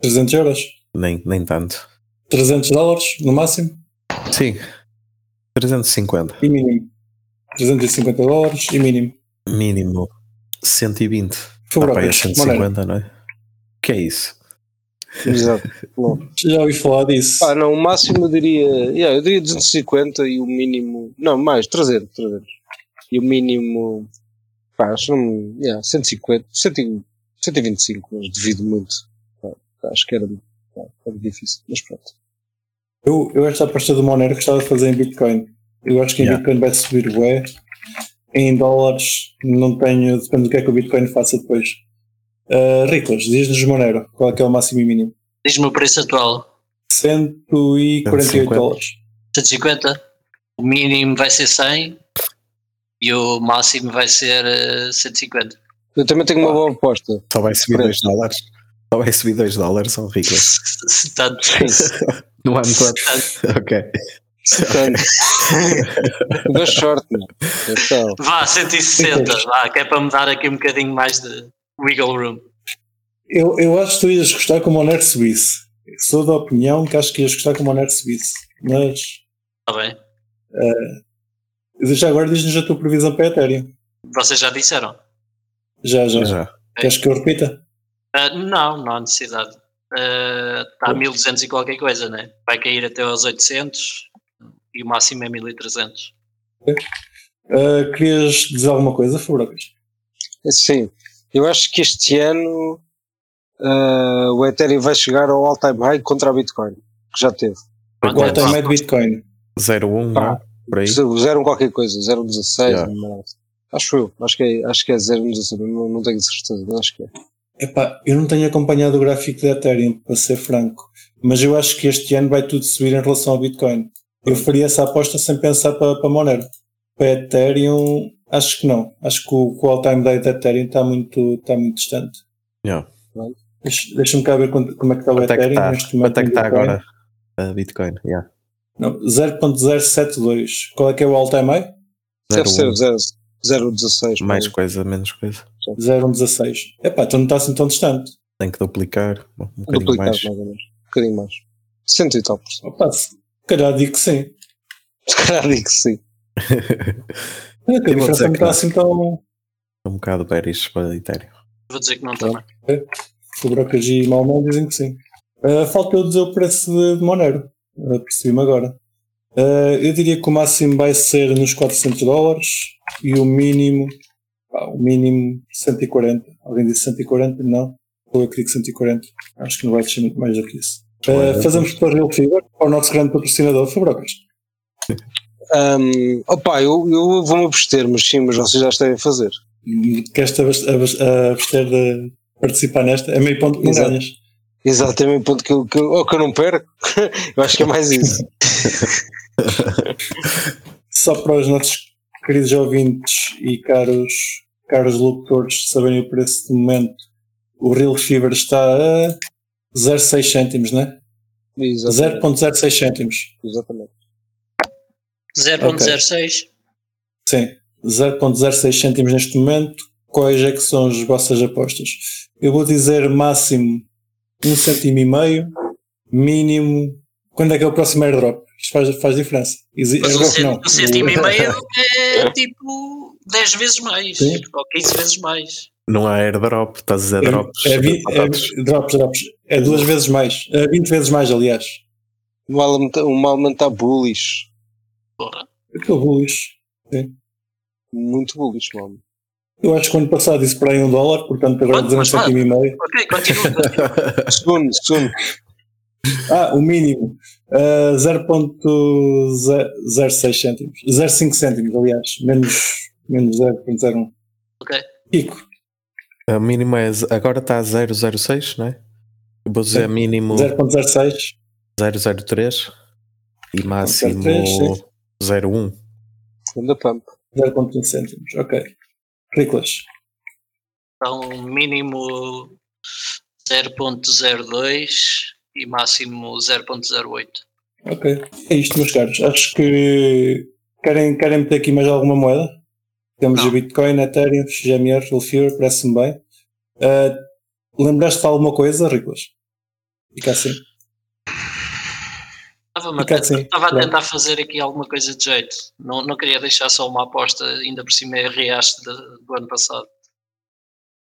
300 euros? Nem, nem tanto. 300 dólares no máximo Sim. 350. e mínimo. 350 dólares e mínimo. Mínimo 120. Dá Fabrocas, para aí a Monero. 150, não é? Que é isso? Exato. Bom. Já ouvi falar disso. Pá, não, o máximo eu diria. Yeah, eu diria 250 e o mínimo. Não, mais, 300. 300. E o mínimo. Pá, acho que não. Yeah, 150. 100, 125, mas devido muito. Pá, acho que era, pá, era difícil, mas pronto. Eu, eu esta aposta do Monero gostava de fazer em Bitcoin. Eu acho que em Yeah. Bitcoin vai subir o E. Em dólares não tenho, depende do que é que o Bitcoin faça depois. Uh, Riclas, diz-nos Monero, qual é que é o máximo e mínimo? Diz-me o preço atual. 148 150. dólares. 150. O mínimo vai ser 100 e o máximo vai ser eh, 150. Eu também tenho uma boa aposta. Só vai subir Preço. 2 dólares. Só vai subir 2 dólares, são ricos. Tanto. No ano todo. ok. Deu sorte, não. Então, Vá, 160, vá, que é para me dar aqui um bocadinho mais de wiggle room. Eu, eu acho que tu ias gostar como o Nerd Suisse. Sou da opinião que acho que ias gostar como o Nerd Suisse. Mas Está bem? já agora diz-nos a tua previsão para a Ethereum. Vocês já disseram? Já, já. Já. Queres que eu repita? Ah, não, não há necessidade. Ah, Está a 1200 e qualquer coisa, né? Vai cair até aos 800 e o máximo é 1300. Ah, querias dizer alguma coisa, Fabrocas? sim, eu acho que este ano ah, o Ethereum vai chegar ao all-time high contra a Bitcoin, que já teve. Pronto, Qual é, time é de Bitcoin? 0,1, não? Por aí. Zero qualquer coisa, 0,16, Yeah. não- acho eu, acho que é, acho que é 0,16, não, não tenho certeza, mas acho que é. Epá, eu não tenho acompanhado o gráfico da Ethereum, para ser franco. Mas eu acho que este ano vai tudo subir em relação ao Bitcoin. Eu faria essa aposta sem pensar para, para Monero. Para Ethereum, acho que não. Acho que o, que o all-time day da Ethereum está muito, está muito distante. Yeah. Deixa- Deixa-me cá ver como é que está o é que Ethereum está? neste momento. Quanto é que está Bitcoin. agora a Bitcoin? Yeah. Não, 0.072. Qual é que é o all-time high? Deve ser 0,1. 0,16. Mais coisa, menos coisa. 0.16. Epá, então não está assim tão distante. Tem que duplicar um bocadinho Duplicar mais. mais ou menos. Um bocadinho mais. Cento e tal por cento. Calhar digo que sim. Se calhar digo que sim. É que a diferença não que está não. assim tão. um bocado bearish para Ethereum. Vou dizer que não também. Fabrocas e Malmão dizem que sim. Uh, falta eu dizer o preço de, Monero. Uh, Percebi-me agora. Uh, eu diria que o máximo vai ser nos 400 dólares e o mínimo, pá, o mínimo 140. Alguém disse 140? Não. Ou eu que digo 140. Acho que não vai descer muito mais do que isso. Uh, fazemos para o Real Fever, para o nosso grande patrocinador, Fabrocas. Um, opa, eu, eu vou-me abster, mas sim, mas vocês já estão a fazer. Abas- abster de participar nesta? É meio ponto que não Exato. ganhas. Exatamente o ponto que eu, que, ou que eu não perco. eu acho que é mais isso. só para os nossos queridos ouvintes e caros, caros locutores saberem o preço de momento, o Real Fever está a 0,6 cêntimos, né? Exatamente. 0,06 cêntimos. Exatamente. 0.06. Sim, 0,06 cêntimos neste momento. Quais é que são as vossas apostas? Eu vou dizer máximo 1 cêntimo e meio, mínimo. Quando é que é o próximo airdrop? Isto faz, faz diferença. Exi- Mas um airdrop cento- não. um cêntimo e meio é tipo 10 vezes mais. Sim. Ou 15 vezes mais. Não há airdrop, estás a dizer drops. É, é, batatas. drops, drops. É duas vezes mais. É 20 vezes mais, aliás. O mal o mal está bullish. Porra. Eu estou bullish. Muito bullish, mano. Eu acho que o ano passado disse para aí um dólar, portanto agora Quanto? dizer um Mas vá. cêntimo e meio. Ok, continua. Segundo, segundo. Ah, o mínimo. Uh, 0.06 cêntimos. 0,5 cêntimos, aliás. Menos, menos 0.01. ok. Pico. A mínima é. Agora está a 006, não é? Eu vou dizer mínimo 0.06. 003 e máximo 003, sim. 01. Segunda pump. 0.1 cêntimos. Ok. Riclas. Então, mínimo 0.02 e máximo 0.08. Ok. É isto, meus caros. Acho que querem, querem meter aqui mais alguma moeda? Temos Não. a Bitcoin, Ethereum, XMR, Elfir, parece-me bem. Uh, Lembraste de alguma coisa, Riclas? Fica assim. Estava-me a Fica tentar- assim, estava a pronto. tentar fazer aqui alguma coisa de jeito. Não, não queria deixar só uma aposta, ainda por cima é reaste de- do ano passado.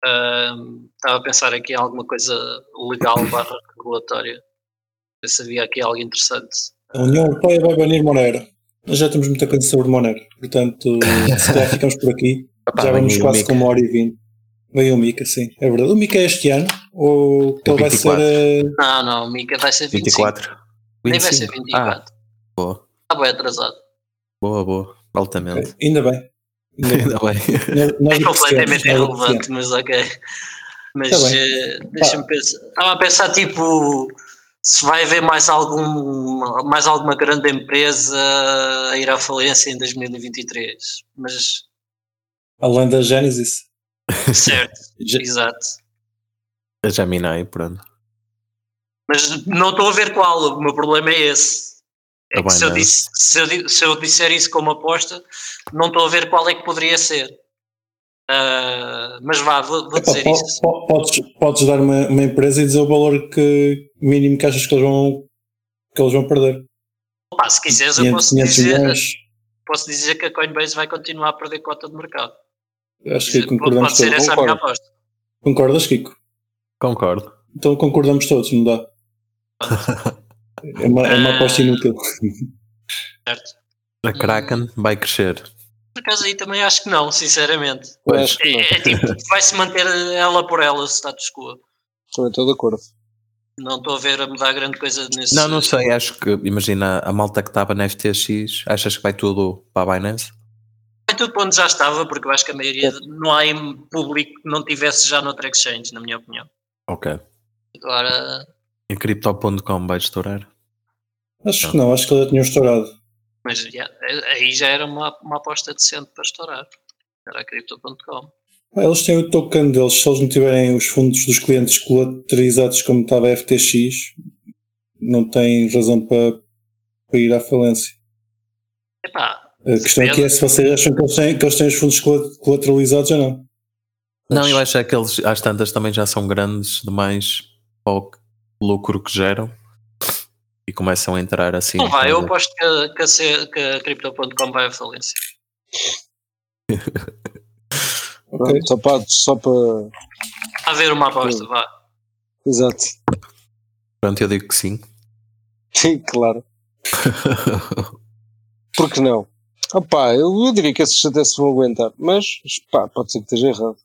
Ahm, estava a pensar aqui em alguma coisa legal barra regulatória. Ver se havia aqui algo interessante. A União Europeia vai banir Monero. Nós já temos muita coisa sobre Monero. Portanto, se calhar ficamos por aqui. Já vamos quase com uma hora e vinte. Veio o Mika, sim. É verdade. O Mika é este ano? Ou É ele vai ser. 24. eh, Não, não, o Mika vai ser 25. 24. Nem vai ser 25. 24. Ah, boa. Está bem atrasado. Boa, boa. Altamente. ok, Ainda bem. Ainda bem. Ainda bem. Nós É completamente irrelevante, mas ok. Mas Tá bem. eh, deixa-me pensar. Estava a pensar tipo se vai haver mais algum mais alguma grande empresa a ir à falência em 2023. Mas Além da Genesis. certo, Já- exato. A Gemini, pronto. Mas não estou a ver qual, o meu problema é esse. É Tá se, eu disse- se eu se eu disser isso como aposta, não estou a ver qual é que poderia ser. Ah, mas vá, vou, vou Epá, dizer po- isso. po- podes, podes dar uma, uma empresa e dizer o valor que, mínimo que achas que eles vão, que eles vão perder. Opa, se quiseres, eu 500, posso 500 dizer, milhões. posso dizer que a Coinbase vai continuar a perder cota de mercado. Acho que Pode concordamos ser todos. essa a minha Concordo. aposta. Concordas, Kiko? Concordo. Então concordamos todos, não dá? É uma, é uma aposta inútil. Certo? A Kraken vai crescer. Por acaso aí também acho que não, sinceramente. Pois. acho que não. É, é tipo, vai-se manter ela por ela, o status quo. Também estou de acordo. Não estou a ver a mudar grande coisa nesse. Não, não sei, acho que, imagina, a malta que estava na FTX, achas que vai tudo para a Binance? Tudo para onde já estava, porque eu acho que a maioria não há em público que não tivesse já noutra exchange, na minha opinião. Ok. Agora, E Crypto.com vai estourar? Acho que não, acho que eles já tinham estourado. mas já- aí já era uma, uma aposta decente para estourar. Era a Crypto.com. Ah, Eles têm o token deles, se eles não tiverem os fundos dos clientes colateralizados como estava a FTX, não têm razão para, para ir à falência. Epá, A questão aqui é se vocês acham que eles têm, que eles têm os fundos colateralizados ou não. Não, eu acho é que eles às tantas também já são grandes demais para o lucro que geram e começam a entrar assim. não vai, eu aposto que, a- que, a, que a Crypto.com vai à falência. Ok. Pronto, Só para. Só para... A ver uma aposta, vá. Exato. Pronto, eu digo que sim. Sim, claro. Por que não? Opá, eu, eu diria que esses até se vão aguentar, mas pá, pode ser que esteja errado.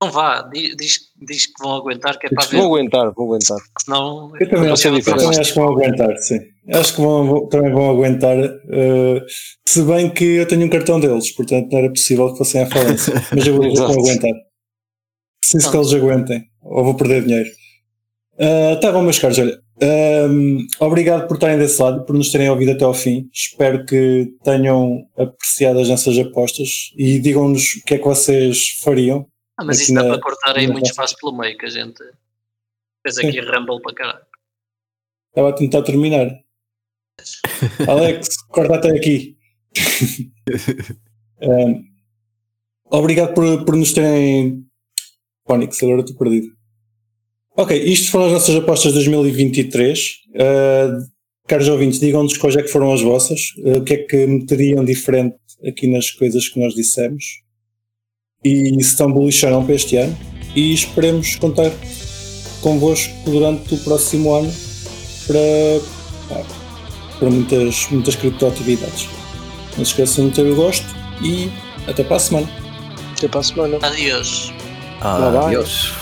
Não vá, di- diz, diz que vão aguentar, que é para Vão ver, aguentar, vão aguentar. senão. Eu também, Não acho, eu também acho que vão aguentar, sim. Acho que vão, vão- também vão aguentar, eh, se bem que eu tenho um cartão deles, portanto não era possível que fossem à falência. Mas eu vou vão aguentar. Preciso que eles aguentem, ou vou perder dinheiro. Ah, tá bom, meus caros, olha. Ahm, obrigado por estarem desse lado, por nos terem ouvido até ao fim. Espero que tenham apreciado as nossas apostas e digam-nos o que é que vocês fariam. Ah, mas isso dá na- para cortar aí muito espaço pelo meio, que a gente fez aqui Rumble para caralho. Estava a tentar terminar. Alex, corta até aqui. Um, obrigado por, por nos terem. Pónix, agora estou perdido. Ok, isto foram as nossas apostas de 2023. Uh, caros ouvintes, digam-nos quais é que foram as vossas. Uh, o que é que meteriam diferente aqui nas coisas que nós dissemos. E se estão bullish ou não para este ano. E esperemos contar convosco durante o próximo ano para, para muitas, muitas criptoatividades. Não se esqueçam de ter o gosto e até para a semana. Até para a semana. Adeus. Ah, Bye bye. Deus.